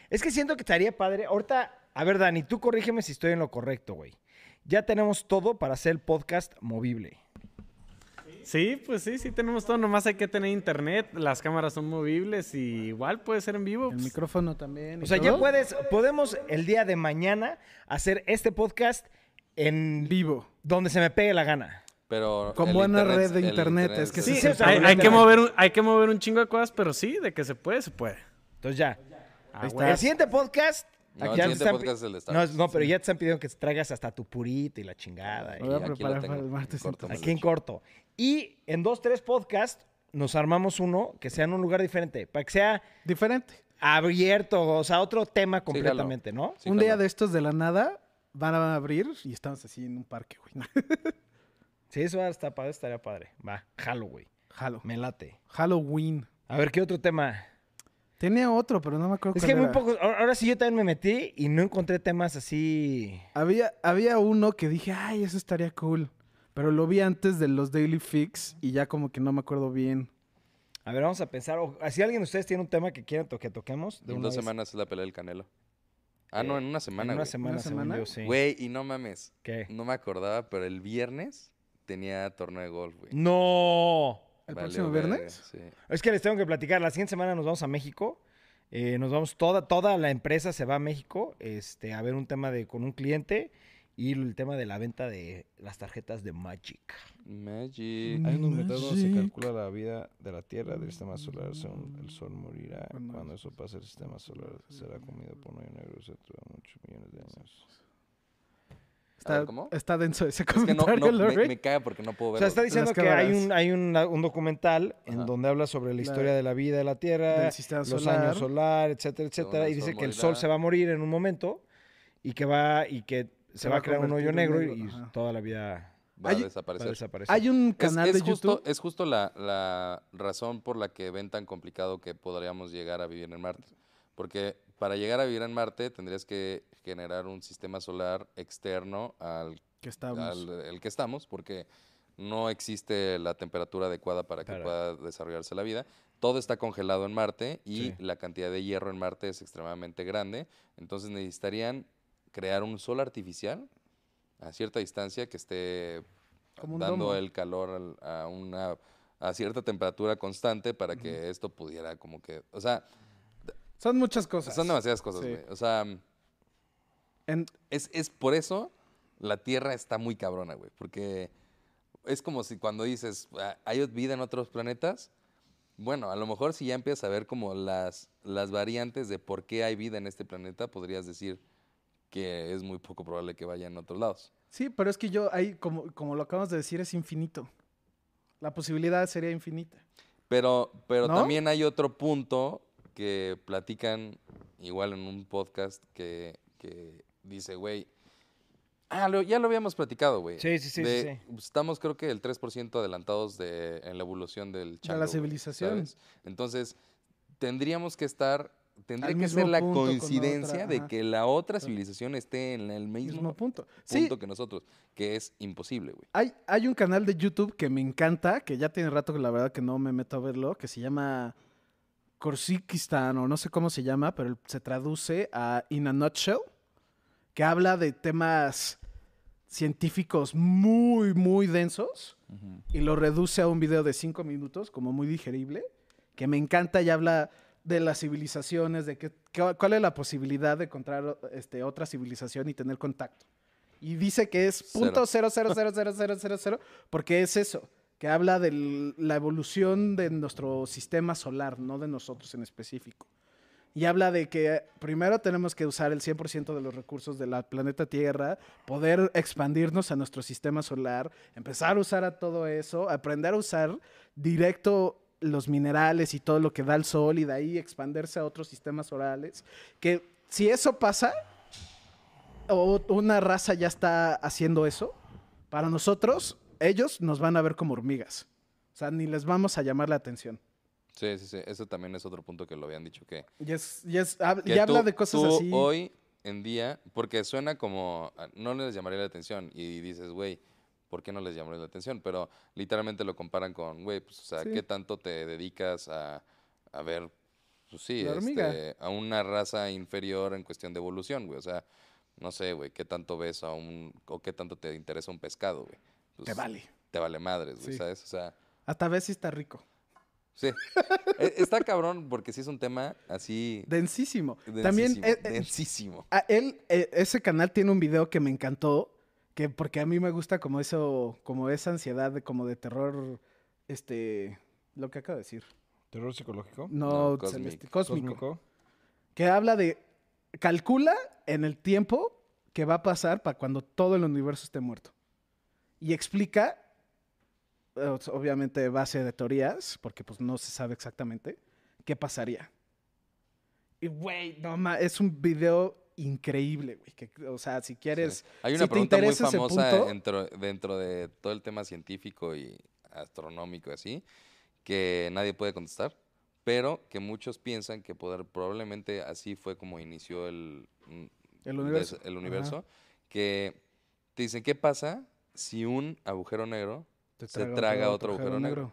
Es que siento que estaría padre. Ahorita, a ver, Dani, tú corrígeme si estoy en lo correcto, güey. Ya tenemos todo para hacer el podcast movible. Sí, pues sí, sí tenemos todo. Nomás hay que tener internet, las cámaras son movibles y igual puede ser en vivo. El pues. micrófono también. O sea, ya puedes, podemos el día de mañana hacer este podcast en Vivo. donde se me pegue la gana. Pero Con buena internet- red de internet, es que Sí, sí, sí, se o sea, hay, que mover un, hay que mover un chingo de cosas, pero sí, de que se puede, se puede. Entonces ya. Ah, Ahí está. güey. El siguiente podcast. No, aquí el siguiente podcast es el de Star no, Wars. no, pero ya te están pidiendo que traigas hasta tu purita y la chingada. voy a preparar para el martes. corto, entonces. aquí en corto. Y en dos, tres podcasts nos armamos uno que sea en un lugar diferente. Para que sea Diferente. abierto, o sea, otro tema completamente, ¿no? Sí, un día de estos de la nada van a abrir y estamos así en un parque, güey. <laughs> Sí, eso está padre, estaría padre. Va, güey. Halo. Me late. Halloween. A ver, ¿qué otro tema? Tenía otro, pero no me acuerdo Es cuál que muy era. pocos. Ahora ahora sí yo también me metí y no encontré temas así. Había, había uno que dije, ay, eso estaría cool. Pero lo vi antes de los Daily Fix y ya como que no me acuerdo bien. A ver, vamos a pensar. o- Si alguien de ustedes tiene un tema que quieran to- que toquemos, de En una dos vez. semanas es la pelea del Canelo. Ah, Eh, no, en una En semana, una güey. semana, ¿Una según semana? yo, sí. Güey, y no mames. ¿Qué? No me acordaba, pero el viernes tenía torneo de golf, güey. ¡No! ¿El Valió próximo viernes? Sí. Es que les tengo que platicar. La siguiente semana nos vamos a México. Eh, nos vamos, toda, toda la empresa se va a México este, a ver un tema de con un cliente y el tema de la venta de las tarjetas de Magic. Magic. Hay unos métodos donde se calcula la vida de la Tierra, del sistema solar, según el Sol morirá. Cuando eso pase, el sistema solar será comido por un negro dentro de muchos millones de años. Está, ver, ¿cómo? está denso ese Es que no, comentario, no, me, me caga porque no puedo O verlo. sea, está diciendo que hay un, hay un, un documental en donde habla sobre la La- historia de la vida de la Tierra, los solar. años solar, etcétera, etcétera. Y dice que el sol se va a morir en un momento y que va y que se, va a crear un hoyo negro y negro, ajá. toda la vida Va Hay- a va a desaparecer. Hay un Es, canal es de justo, YouTube. es justo la, la razón por la que ven tan complicado que podríamos llegar a vivir en Marte. Porque para llegar a vivir en Marte tendrías que generar un sistema solar externo al, que estamos. al el que estamos, porque no existe la temperatura adecuada para que Claro. pueda desarrollarse la vida. Todo está congelado en Marte y Sí. la cantidad de hierro en Marte es extremadamente grande. Entonces necesitarían crear un sol artificial a cierta distancia que esté Como dando domo. el calor al- a una a cierta temperatura constante para que esto pudiera como que, o sea, Son muchas cosas. son demasiadas cosas, Sí. güey. O sea, En- es, es por eso la Tierra está muy cabrona, güey. Porque es como si cuando dices, "Ah, ¿hay vida en otros planetas? Bueno, a lo mejor si ya empiezas a ver como las, las variantes de por qué hay vida en este planeta, podrías decir que es muy poco probable que vaya en otros lados. Sí, pero es que yo ahí, como, como lo acabamos de decir, es infinito. La posibilidad sería infinita. Pero, pero ¿No? también hay otro punto que platican igual en un podcast que, que dice, güey. Ah, lo- ya lo habíamos platicado, güey. Sí, sí, sí, sí, De- Estamos, creo que, el 3% adelantados de, en la evolución del chango. la güey, civilización. ¿sabes? Entonces, tendríamos que estar. Tendría Al que ser la coincidencia de que la otra civilización esté en el mismo, Mismo punto. punto Sí, que nosotros, que es imposible, güey. hay, hay un canal de YouTube que me encanta, que ya tiene rato que la verdad que no me meto a verlo, que se llama Korsikistan o no sé cómo se llama, pero se traduce a In a Nutshell, que habla de temas científicos muy, muy densos y lo reduce a un video de cinco minutos, como muy digerible, que me encanta y habla de las civilizaciones, de que, que- cuál es la posibilidad de encontrar este, otra civilización y tener contacto. Y dice que es Cero. punto cero, cero, cero, cero, cero, cero, cero, porque es eso, que habla de la evolución de nuestro sistema solar, no de nosotros en específico. Y habla de que primero tenemos que usar el 100% de los recursos del planeta Tierra, poder expandirnos a nuestro sistema solar, empezar a usar a todo eso, aprender a usar directo los minerales y todo lo que da el sol y de ahí expandirse a otros sistemas solares. Que si eso pasa, una raza ya está haciendo eso, para nosotros, ellos nos van a ver como hormigas. O sea, ni les vamos a llamar la atención. Sí, sí, sí. Eso también es otro punto que lo habían dicho que. Y, es, y, es- hab- que y habla tú- de cosas tú así. Hoy en día, porque suena como. ah, No les llamaría la atención. Y dices, güey, ¿por qué no les llamaría la atención? Pero literalmente lo comparan con, güey, pues, o sea, Sí. ¿qué tanto te dedicas a, a ver, pues sí, este, a una raza inferior en cuestión de evolución, güey? O sea, no sé, güey, ¿qué tanto ves a un. o qué tanto te interesa un pescado, güey? Te Pues, vale. Te vale madres, güey, Sí. ¿sabes? O sea. Hasta a veces está rico. Sí. <laughs> E- Está cabrón porque sí es un tema así. Densísimo. También densísimo, eh, eh, densísimo. a él, eh, ese canal tiene un video que me encantó, que porque a mí me gusta como eso, como esa ansiedad de como de terror, este, lo que acabo de decir. ¿Terror psicológico? No, No, cósmico. Cósmico. Que habla de, calcula en el tiempo que va a pasar para cuando todo el universo esté muerto. Y explica, eh, obviamente base de teorías, porque pues no se sabe exactamente, qué pasaría. Y güey, no ma, es un video increíble, güey. que, o sea, si quieres... Sí. Hay si una te pregunta muy famosa punto- dentro, dentro de todo el tema científico y astronómico y así, que nadie puede contestar, pero que muchos piensan que poder, probablemente así fue como inició el, mm, El universo. el universo, que te dicen, ¿qué pasa si un agujero negro Te se traga otro agujero negro?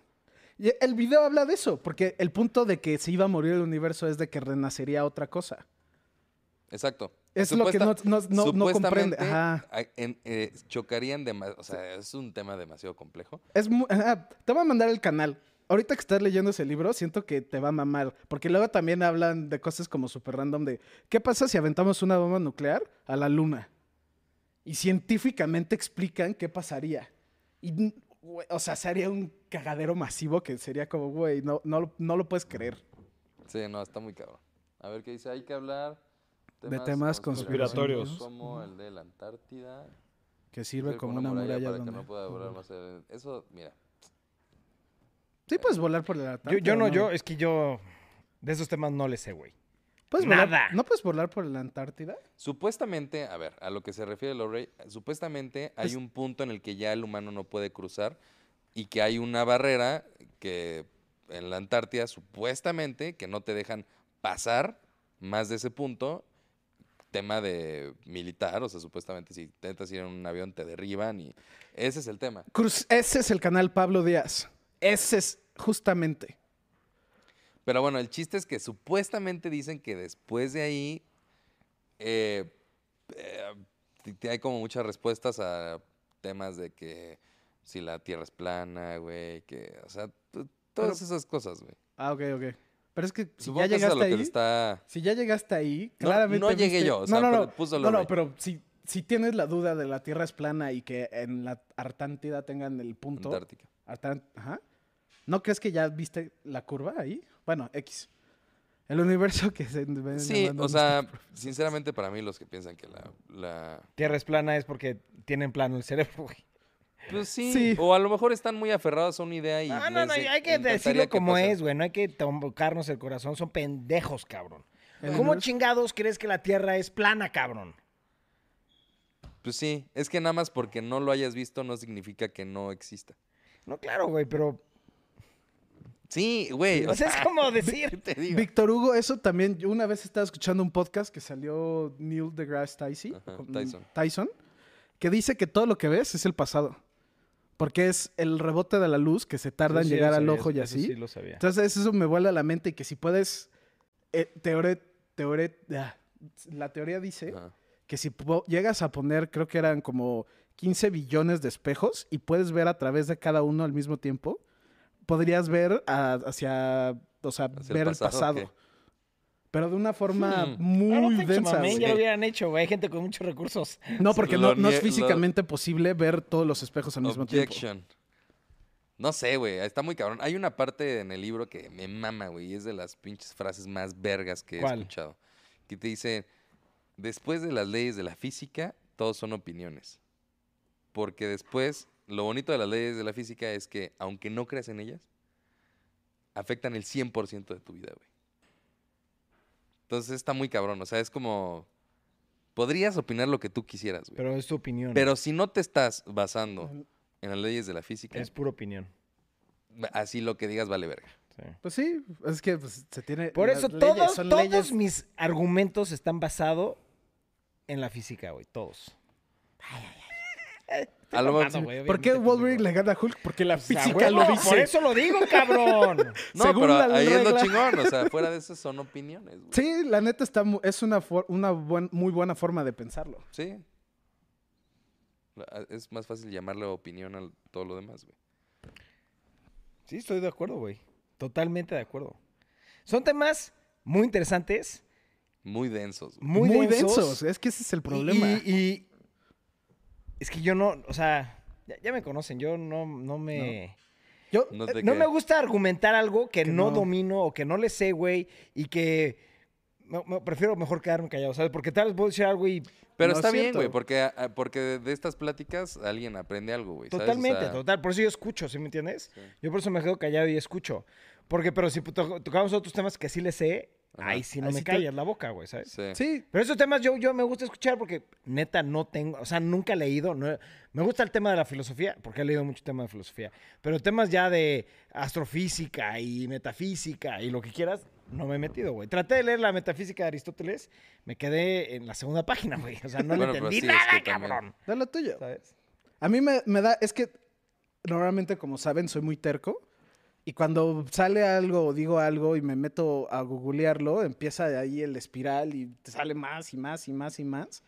Y el video habla de eso, porque el punto de que se iba a morir el universo es de que renacería otra cosa. Exacto. Es lo que no, no, no, no comprende. Ajá. en- eh, chocarían demasiado, o sea, es un tema demasiado complejo. Es ajá, Te voy a mandar el canal. Ahorita que estás leyendo ese libro, siento que te va a mamar. Porque luego también hablan de cosas como súper random de ¿qué pasa si aventamos una bomba nuclear a la luna? Y científicamente explican qué pasaría. Y, o sea, sería un cagadero masivo que sería como, güey, no, no, lo- no lo puedes creer. Sí, no, está muy cabrón. A ver qué dice, hay que hablar De temas conspiratorios. Como el de la Antártida. Que sirve como una muralla para donde... que no pueda volar más el- Eso, mira. Sí puedes volar por la Yo, yo Antártida, no, yo, es que yo de esos temas no le sé, güey. ¿Puedes volar- Nada. ¿No puedes volar por la Antártida? Supuestamente, a ver, a lo que se refiere Lorray, supuestamente hay Es- un punto en el que ya el humano no puede cruzar y que hay una barrera que en la Antártida supuestamente que no te dejan pasar más de ese punto. Tema de militar, o sea, supuestamente si intentas ir en un avión te derriban y ese es el tema. Cruz, ese es el canal Pablo Díaz. Ese es justamente. Pero bueno, el chiste es que supuestamente dicen que después de ahí eh, eh, hay como muchas respuestas a temas de que si la Tierra es plana, güey, que, o sea, todas esas cosas, güey. Ah, ok, ok. Pero es que si Supongo ya que llegaste ahí, está... si ya llegaste ahí, No, claramente no llegué viste- yo, o sea, no, no, puso no, no, pero si, si tienes la duda de la Tierra es plana y que en la Antártida tengan el punto, Antártica. Ajá. ¿No crees que ya viste la curva ahí? Bueno, X. El universo que se ven Sí, o sea, sinceramente para mí los que piensan que la... la Tierra es plana es porque tienen plano el cerebro, güey. pues sí, Sí. o a lo mejor están muy aferrados a una idea y... No, no, no, hay que decirlo que como es, güey. No hay que tocarnos el corazón. Son pendejos, cabrón. ¿Cómo chingados crees que la Tierra es plana, cabrón? Pues sí, es que nada más porque no lo hayas visto no significa que no exista. No, claro, güey, pero. Sí, güey. O sea, es como <laughs> ¿qué decir. te digo? Víctor Hugo, eso también, yo una vez estaba escuchando un podcast que salió Neil deGrasse Tyson, Ajá, con- Tyson. Tyson, que dice que todo lo que ves es el pasado. Porque es el rebote de la luz que se tarda en sí, llegar al sabía, ojo y eso así. Sí, lo sabía. Entonces eso me vuela a la mente y que si puedes, eh, teore- teore- ah, la teoría dice que si llegas a poner, creo que eran como 15 billones de espejos y puedes ver a través de cada uno al mismo tiempo, podrías ver a- hacia, o sea, ¿Hacia el ver el pasado? Pero de una forma Hmm. muy no, densa. güey. ya lo hubieran hecho, güey. Hay gente con muchos recursos. No, porque no, no es nie- lo- físicamente posible ver todos los espejos al mismo tiempo. No sé, güey. Está muy cabrón. Hay una parte en el libro que me mama, güey. Y es de las pinches frases más vergas que he ¿Cuál? escuchado. Que te dice, después de las leyes de la física, todos son opiniones. Porque después, lo bonito de las leyes de la física es que, aunque no creas en ellas, afectan el 100% de tu vida, güey. Entonces está muy cabrón. O sea, es como... Podrías opinar lo que tú quisieras, güey. Pero es tu opinión. Pero si no te estás basando en las leyes de la física, Es pura opinión. así lo que digas vale verga. sí. Pues sí, es que pues, se tiene. Por eso leyes todos, son todos leyes- mis argumentos están basados en la física, güey. Todos. <laughs> A lo mejor- ¿Por qué obviamente, Wolverine le gana a Hulk? Porque la O sea, física lo dice. Por eso lo digo, cabrón. <laughs> No, Según pero la ahí es lo regla- chingón. O sea, <laughs> fuera de eso son opiniones. güey. Sí, la neta está mu- es una, for- una buen- muy buena forma de pensarlo. Sí. La- Es más fácil llamarle opinión a todo lo demás, güey. Sí, estoy de acuerdo, güey. Totalmente de acuerdo. Son temas muy interesantes, Muy densos. güey. muy, Muy, densos. densos. Es que ese es el problema. Y, y- es que yo no, o sea, ya, ya me conocen, yo no, no me... Yo, No, Eh, te No me gusta argumentar algo que, Que no, no. domino o que no le sé, güey, y que me- me- prefiero mejor quedarme callado, ¿sabes? Porque tal vez puedo decir algo y Pero No está es bien, güey, porque, ah, porque de estas pláticas alguien aprende algo, güey. ¿sabes? O totalmente, sea, total, por eso yo escucho, ¿sí me entiendes? Sí. Yo por eso me quedo callado y escucho. Porque, pero si to- tocamos otros temas que sí le sé, Ajá. ahí sí no Ahí me sí callas la boca, güey, ¿sabes? Sí. sí, Pero esos temas yo, yo me gusta escuchar porque neta no tengo, o sea, nunca he leído. no- me gusta el tema de la filosofía, porque he leído mucho tema de filosofía. Pero temas ya de astrofísica y metafísica y lo que quieras, no me he metido, güey. Traté de leer la metafísica de Aristóteles, me quedé en la segunda página, güey. O sea, no Bueno, le entendí sí, es nada, que también- cabrón. da lo tuyo. ¿Sabes? A mí me, me da, es que normalmente, como saben, soy muy terco. Y cuando sale algo o digo algo y me meto a googlearlo, empieza de ahí el espiral y te sale más y más y más y más.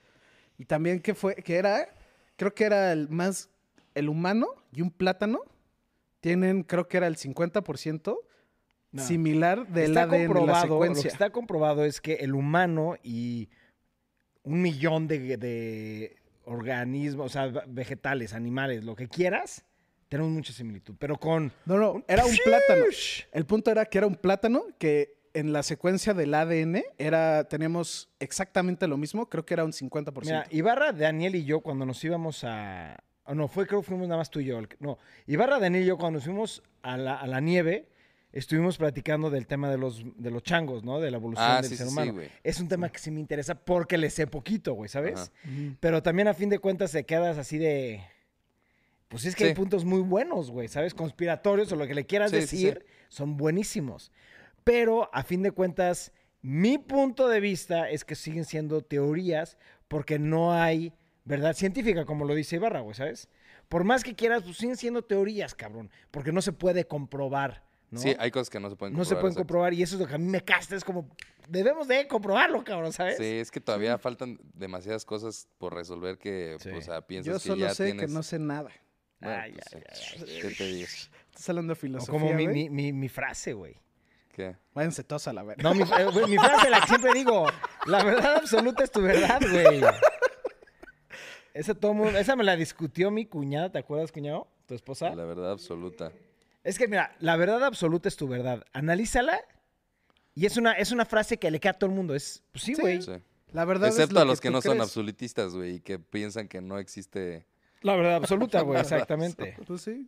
Y también que fue, que era, creo que era el más, el humano y un plátano tienen, creo que era el 50% No. similar del está ADN de la comprobado, lo que está comprobado es que el humano y un millón de, de organismos, o sea, vegetales, animales, lo que quieras, tenemos mucha similitud. Pero con No, no, era un plátano. El punto era que era un plátano que en la secuencia del ADN era, teníamos exactamente lo mismo, creo que era un 50%. Mira, Ibarra, Daniel y yo cuando nos íbamos a... oh, no, fue creo que fuimos nada más tú y yo. No, Ibarra, Daniel y yo cuando nos fuimos a la, a la nieve, estuvimos platicando del tema de los, de los changos, ¿no? De la evolución Ah, del sí, ser sí, sí, humano. güey. es un tema que sí me interesa porque le sé poquito, güey, ¿sabes? Pero también a fin de cuentas te quedas así de... Pues es que hay puntos muy buenos, güey, ¿sabes? Conspiratorios o lo que le quieras Sí, sí, sí. decir, son buenísimos. Pero a fin de cuentas, mi punto de vista es que siguen siendo teorías porque no hay verdad científica, como lo dice Ibarra, güey, ¿sabes? Por más que quieras, pues siguen siendo teorías, cabrón, porque no se puede comprobar, ¿no? Sí, hay cosas que no se pueden no comprobar. se pueden comprobar y eso es lo que a mí me casta, es como, debemos de comprobarlo, cabrón, ¿sabes? Sí, es que todavía faltan demasiadas cosas por resolver que, Sí. pues, o sea, piensas Yo que solo ya sé tienes... que no sé nada. Bueno, Ay, pues, ay, sí. ¿Qué te digo? Estás hablando de O filosofía, como mi, mi, mi, mi frase, güey. ¿Qué? Váyanse todos a la verga. No, mi, eh, mi frase, la que siempre digo, la verdad absoluta es tu verdad, güey. Esa, todo mundo- esa me la discutió mi cuñada, ¿te acuerdas, cuñado? ¿Tu esposa? La verdad absoluta. Es que, mira, la verdad absoluta es tu verdad. Analízala y es una, es una frase que le queda a todo el mundo. Es, pues sí, güey. Sí. La verdad es Excepto lo a los que no son absolutistas, güey, y que piensan que no existe... La verdad absoluta, güey, <laughs> exactamente. Pues sí.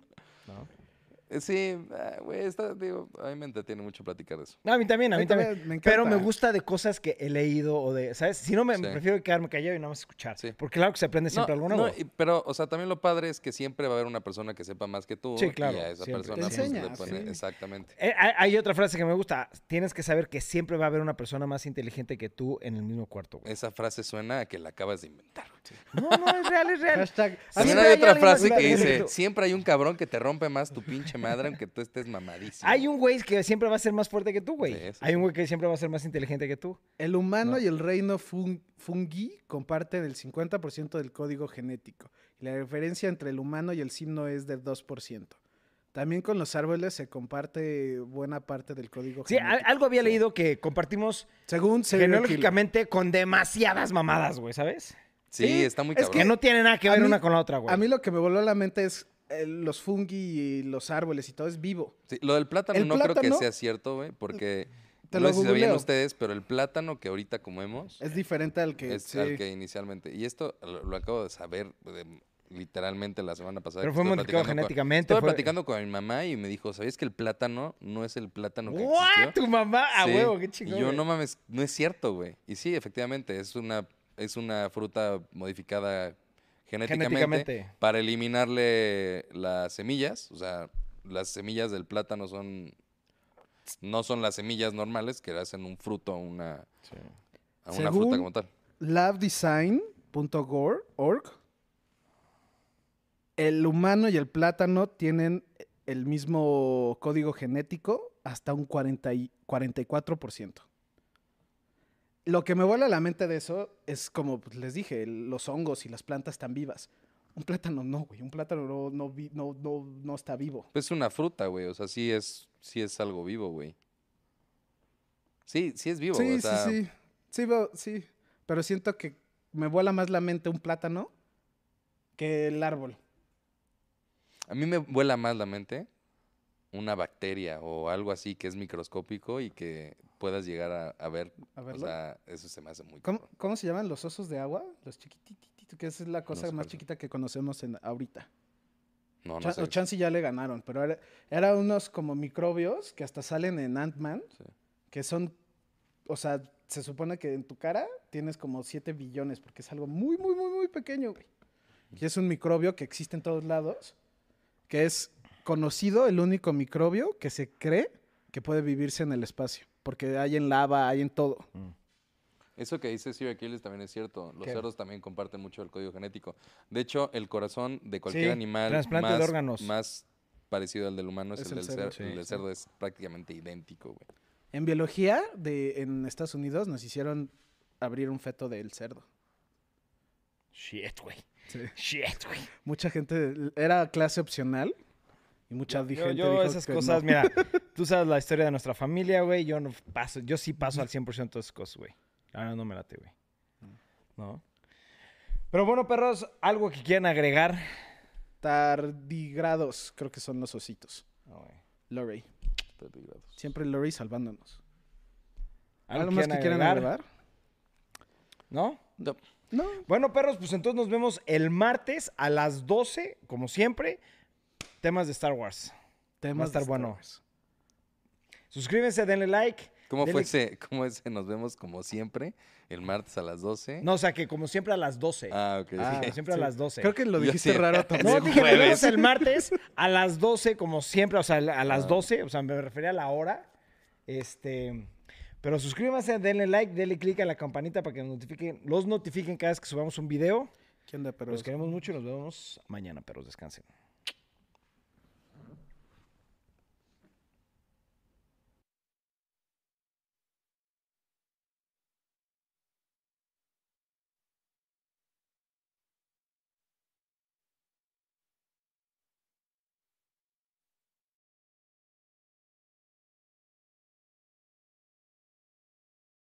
Eh, Sí, ah, güey, está, digo, a mí me entretiene mucho platicar de eso. No, a mí también, a A mí también. también me Pero me gusta de cosas que he leído o de, ¿sabes? Si no, me Sí. prefiero quedarme callado y nada más escuchar. Sí. Porque claro que se aprende siempre No, algo nuevo. no, y- pero, o sea, también lo padre es que siempre va a haber una persona que sepa más que tú. Sí, claro, Y a esa siempre. persona Te pues, le enseña, pone- sí. Exactamente. Eh, hay, hay otra frase que me gusta. Tienes que saber que siempre va a haber una persona más inteligente que tú en el mismo cuarto. güey. Esa frase suena a que la acabas de inventar. No, no, es real, es real. Hashtag. También hay hay otra frase que dice, siempre hay un cabrón que te rompe más tu pinche madre aunque tú estés mamadísimo. Hay un güey que siempre va a ser más fuerte que tú, güey. Sí, sí, hay un sí. güey que siempre va a ser más inteligente que tú. El humano No. y el reino fun- fungi comparten el 50% del código genético. Y la diferencia entre el humano y el simno es de 2%. También con los árboles se comparte buena parte del código Sí, genético. algo había Sí. leído que compartimos Según genealógicamente con demasiadas mamadas, güey, ¿sabes? Sí, Sí, está muy es cabrón. Que no tiene nada que ver mí- una con la otra, güey. A mí lo que me voló a la mente es eh, los fungi y los árboles y todo es vivo. Sí, lo del plátano El no creo que sea cierto, güey, porque Te no lo sé si sabían googleo. ustedes, pero el plátano que ahorita comemos Es diferente al que... es sí. al que inicialmente. Y esto lo, lo acabo de saber de- literalmente la semana pasada. Pero fue modificado con- genéticamente. Fue- platicando con mi mamá y me dijo, ¿sabías que el plátano no es el plátano que ¿What? existió? Tu mamá, a Sí, huevo, qué chingón. Y yo, güey. no mames, no es cierto, güey. Y sí, efectivamente, es una, es una fruta modificada genéticamente, Genéticamente. para eliminarle las semillas. O sea, las semillas del plátano son no son las semillas normales que le hacen un fruto a una, a una fruta Según- como tal. labdesign.org, el humano y el plátano tienen el mismo código genético hasta un 40 y 44%. Lo que me vuela la mente de eso es como pues, les dije, los hongos y las plantas están vivas. Un plátano no, güey. Un plátano no, no, vi- no, no, no está vivo. Pues es una fruta, güey. O sea, sí es, sí es algo vivo, güey. Sí, sí es vivo. sí, o sea, sí, sí. Sí, sí. Pero siento que me vuela más la mente un plátano que el árbol. A mí me vuela más la mente una bacteria o algo así que es microscópico y que puedas llegar a, a ver. A O sea, eso se me hace muy ¿Cómo, cómo se llaman los osos de agua? Los chiquititos, que es la cosa sé más chiquita que conocemos en, ahorita. No, no Chan- sé. o Chansey ya le ganaron, pero era, era unos como microbios que hasta salen en Ant-Man, Sí. que son, o sea, se supone que en tu cara tienes como 7 billones, porque es algo muy, muy, muy, muy pequeño, güey. Y es un microbio que existe en todos lados, que es conocido, el único microbio que se cree que puede vivirse en el espacio, porque hay en lava, hay en todo. Eso que dice Serial Killers también es cierto. Los ¿Qué? cerdos también comparten mucho el código genético. De hecho, el corazón de cualquier Sí, animal trasplante de más, órganos. más parecido al del humano es, Es el, el del cerdo, cerdo. sí, el del sí. cerdo es prácticamente idéntico, güey. En biología, de, en Estados Unidos, nos hicieron abrir un feto del cerdo. Shit, güey. Sí. Shit, güey. Mucha gente, era clase opcional y mucha di- Yo, gente yo dijo esas que cosas, no. mira, <laughs> tú sabes la historia de nuestra familia, güey. Yo no paso, yo sí paso al 100% de esas cosas, güey. Ahora no me late, güey. ¿No? Pero bueno, perros, algo que quieran agregar. Tardigrados, creo que son los ositos. Güey. Lorey. Tardigrados. Siempre Lorey salvándonos. ¿Algo, ¿Algo más que quieran agregar? ¿No? No. No. Bueno, perros, pues entonces nos vemos el martes a las 12, como siempre. Temas de Star Wars. Temas Va a estar de Star bueno. Wars. Suscríbanse, denle like. ¿Cómo denle- fue ese? ¿Cómo ese? Nos vemos como siempre el martes a las 12. No, o sea que como siempre a las 12. Ah, ok. Ah, sí. siempre a las 12. Creo que lo dijiste sí. raro <laughs> No, también. dije, nos vemos el martes <laughs> a las 12, como siempre, o sea, a las Ah. 12, o sea, me refería a la hora. Este, pero suscríbanse, denle like, denle click a la campanita para que nos notifiquen, los notifiquen cada vez que subamos un video. ¿Qué onda, pero Los queremos mucho y nos vemos mañana, perros, descansen.